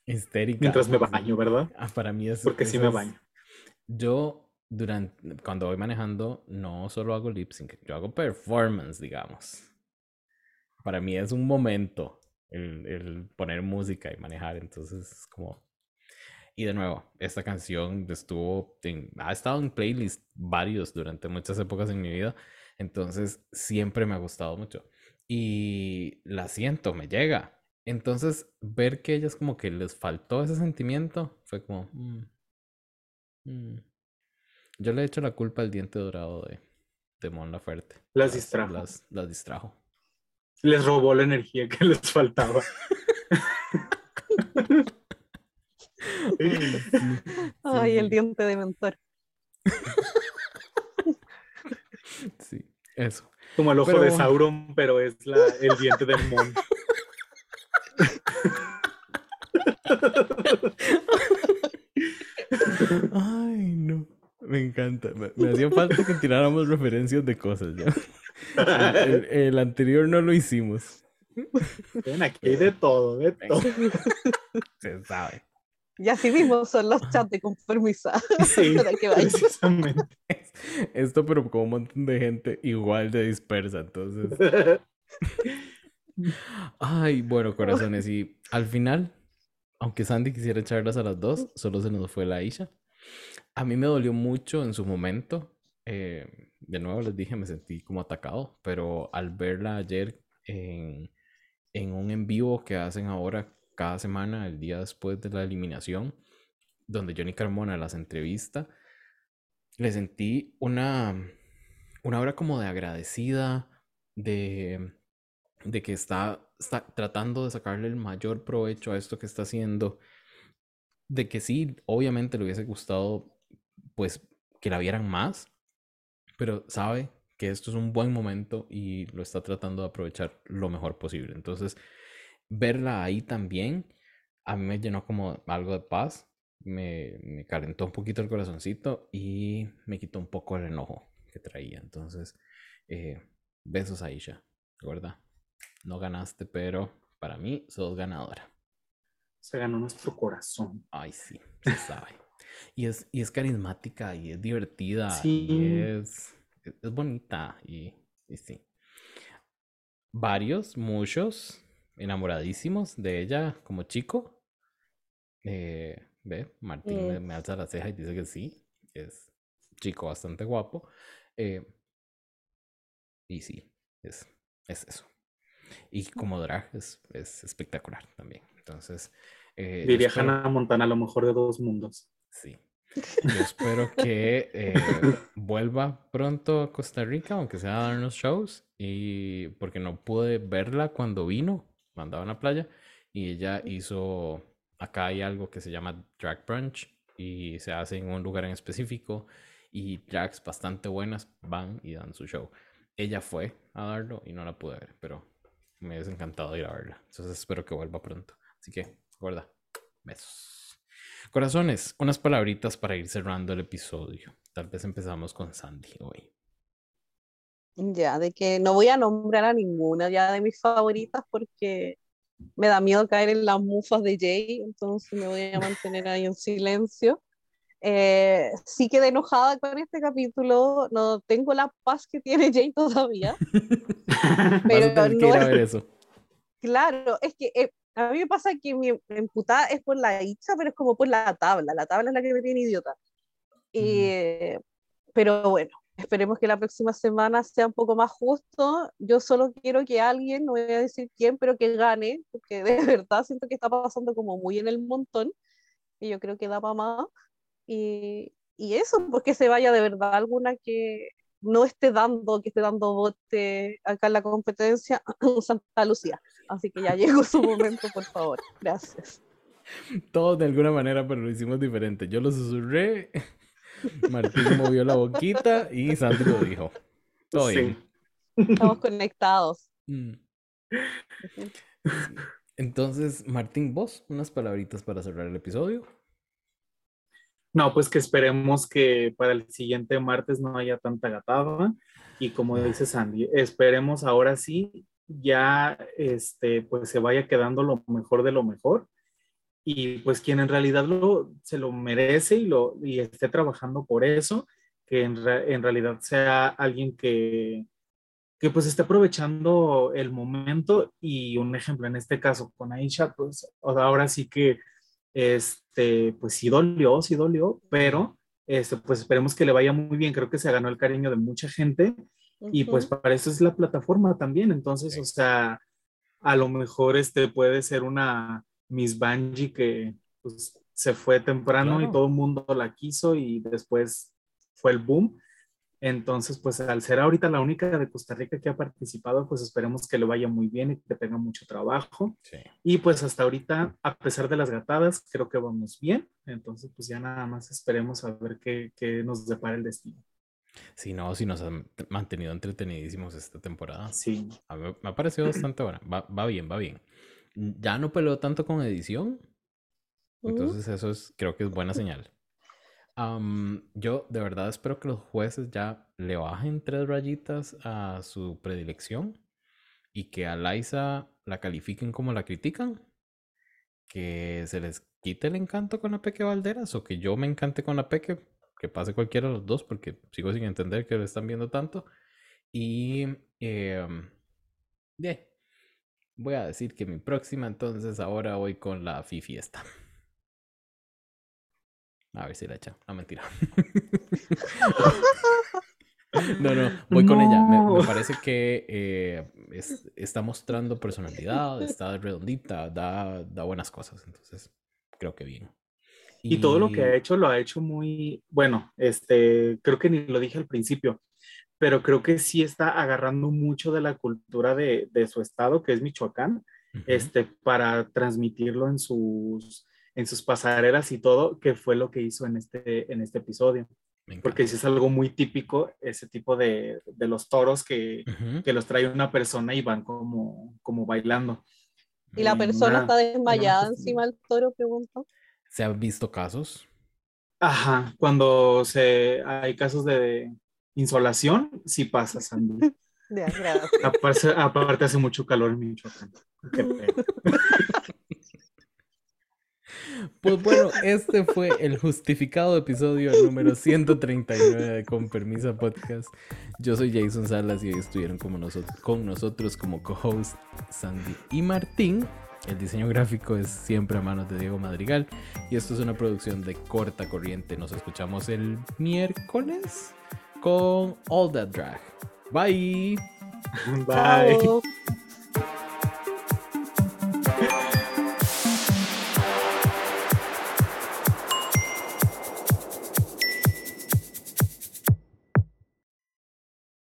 Histérica. mientras me baño, ¿verdad? Ah, Para mí es. Porque sí me baño. Yo, durante, cuando voy manejando, no solo hago lip sync, yo hago performance, digamos. Para mí es un momento el, el poner música y manejar, entonces es como... Y de nuevo, esta canción estuvo, en- ha estado en playlist varios durante muchas épocas en mi vida, entonces siempre me ha gustado mucho. Y la siento, me llega. Entonces, ver que ellas como que les faltó ese sentimiento, fue como... mm, Mm. Yo le echo la culpa al diente dorado de, de Mon Laferte. Las distrajo. Las, las distrajo. Les robó la energía que les faltaba. Ay, el diente de mentor. Eso. Como el ojo Pero- de Sauron, pero es la, el diente del mon. Ay, no. Me encanta. Me, me hacía falta que tiráramos referencias de cosas ya. El, el- el anterior no lo hicimos. Ven, aquí hay de todo, de todo. Se sabe. Y así mismo son los chats de conformidad. Sí, Para que precisamente. Esto, pero con un montón de gente igual de dispersa. Entonces. Ay, bueno, corazones. Y al final, aunque Sandy quisiera echarlas a las dos, solo se nos fue la Isha. A mí me dolió mucho en su momento. eh, de nuevo les dije, me sentí como atacado, pero al verla ayer en, en un en vivo que hacen ahora cada semana, el día después de la eliminación, donde Johnny Carmona las entrevista, le sentí una, una hora como de agradecida, de, de que está tratando de sacarle el mayor provecho a esto que está haciendo. De que sí, obviamente le hubiese gustado, pues, que la vieran más, pero sabe que esto es un buen momento y lo está tratando de aprovechar lo mejor posible. Entonces, verla ahí también, a mí me llenó como algo de paz, me, me calentó un poquito el corazoncito y me quitó un poco el enojo que traía. Entonces, eh, besos a Isha, ¿verdad? No ganaste, pero para mí sos ganadora. Se ganó nuestro corazón. Ay, sí, se sabe. y, es, y es carismática y es divertida. Sí. Y es, es bonita y, y sí. Varios, muchos, enamoradísimos de ella como chico. Eh, ve, Martín me, me, alza la ceja y dice que sí. Es chico bastante guapo. Eh, y sí, es, es eso. Y como drag es, es espectacular también. Entonces. Eh, Diría Hannah Montana, lo mejor de dos mundos. Sí. Yo espero que eh, vuelva pronto a Costa Rica, aunque sea a darnos shows. Y porque no pude verla cuando vino, andaba en la playa. Y ella hizo. Acá hay algo que se llama Drag Brunch. Y se hace en un lugar en específico. Y drags bastante buenas van y dan su show. Ella fue a darlo y no la pude ver, pero me hubiese encantado ir a verla. Entonces espero que vuelva pronto. Así que, guarda. Besos. Corazones, unas palabritas para ir cerrando el episodio. Tal vez empezamos con Sandy hoy. Ya, de que no voy a nombrar a ninguna ya de mis favoritas porque me da miedo caer en las mufas de Jay, entonces me voy a mantener ahí en silencio. Eh, sí quedé enojada con este capítulo, no tengo la paz que tiene Jay todavía. pero no es... eso. Claro, es que eh, a mí me pasa que mi emputada es por la dicha, pero es como por la tabla. La tabla es la que me tiene idiota. Eh, pero bueno, esperemos que la próxima semana sea un poco más justo. Yo solo quiero que alguien, no voy a decir quién, pero que gane, porque de verdad siento que está pasando como muy en el montón. Y yo creo que da para más. Y, y eso, porque se vaya de verdad alguna que no esté dando, que esté dando bote acá en la competencia, Santa Lucía. Así que ya llegó su momento, por favor. Gracias. Todos de alguna manera, pero lo hicimos diferente. Yo lo susurré, Martín movió la boquita y Santi lo dijo. Todo bien. Estamos conectados. Mm. Entonces, Martín, vos, unas palabritas para cerrar el episodio. No, pues que esperemos que para el siguiente martes no haya tanta gatada. Y como dice Sandy, esperemos ahora sí ya este, pues se vaya quedando lo mejor de lo mejor. Y pues quien en realidad lo, se lo merece y, lo, y esté trabajando por eso, que en, en realidad sea alguien que, que pues esté aprovechando el momento y un ejemplo en este caso con Aisha, pues ahora sí que este, pues sí dolió, sí dolió, pero este, pues esperemos que le vaya muy bien. Creo que se ganó el cariño de mucha gente y pues para eso es la plataforma también. Entonces, o sea, a lo mejor este puede ser una Miss Bungie que pues, se fue temprano y todo el mundo la quiso y después fue el boom. Entonces, pues al ser ahorita la única de Costa Rica que ha participado, pues esperemos que le vaya muy bien y que tenga mucho trabajo. Y pues hasta ahorita, a pesar de las gatadas, creo que vamos bien. Entonces, pues ya nada más esperemos a ver qué, qué nos depara el destino. Sí, no, sí nos han mantenido entretenidísimos esta temporada. Sí. me ha parecido bastante buena. Va, va, bien, va bien. Ya no peleó tanto con edición. Entonces, eso es, creo que es buena señal yo de verdad espero que los jueces ya le bajen tres rayitas a su predilección y que a Liza la califiquen como la critican. Que se les quite el encanto con la Peque Valderas o que yo me encante con la Peque. Que pase cualquiera de los dos porque sigo sin entender que lo están viendo tanto. Y eh, voy a decir que mi próxima entonces ahora voy con la Fifiesta. A ver si la echa. No, mentira. no, no, voy con ella. Me, parece que eh, está mostrando personalidad, está redondita, da, da buenas cosas. Entonces, creo que bien. Y... todo lo que ha hecho lo ha hecho muy bueno. Este, creo que ni lo dije al principio, pero creo que sí está agarrando mucho de la cultura de, de su estado, que es Michoacán, este, para transmitirlo en sus, en sus pasarelas y todo, que fue lo que hizo en este, en este episodio. Porque sí es algo muy típico, ese tipo de, de los toros que, que, los trae una persona y van como, como bailando. ¿Y la persona está desmayada encima del toro, pregunto? ¿Se han visto casos? Ajá, cuando se, hay casos de insolación, sí pasa, Sandy. aparte, aparte, hace mucho calor en Michoacán. Pues bueno, este fue el justificado episodio número 139 de Con Permisa Podcast. Yo soy Jason Salas y hoy estuvieron como nosotros, con nosotros como co-host Sandy y Martín. El diseño gráfico es siempre a manos de Diego Madrigal y esto es una producción de corta corriente. Nos escuchamos el miércoles con All That Drag. Bye. Bye.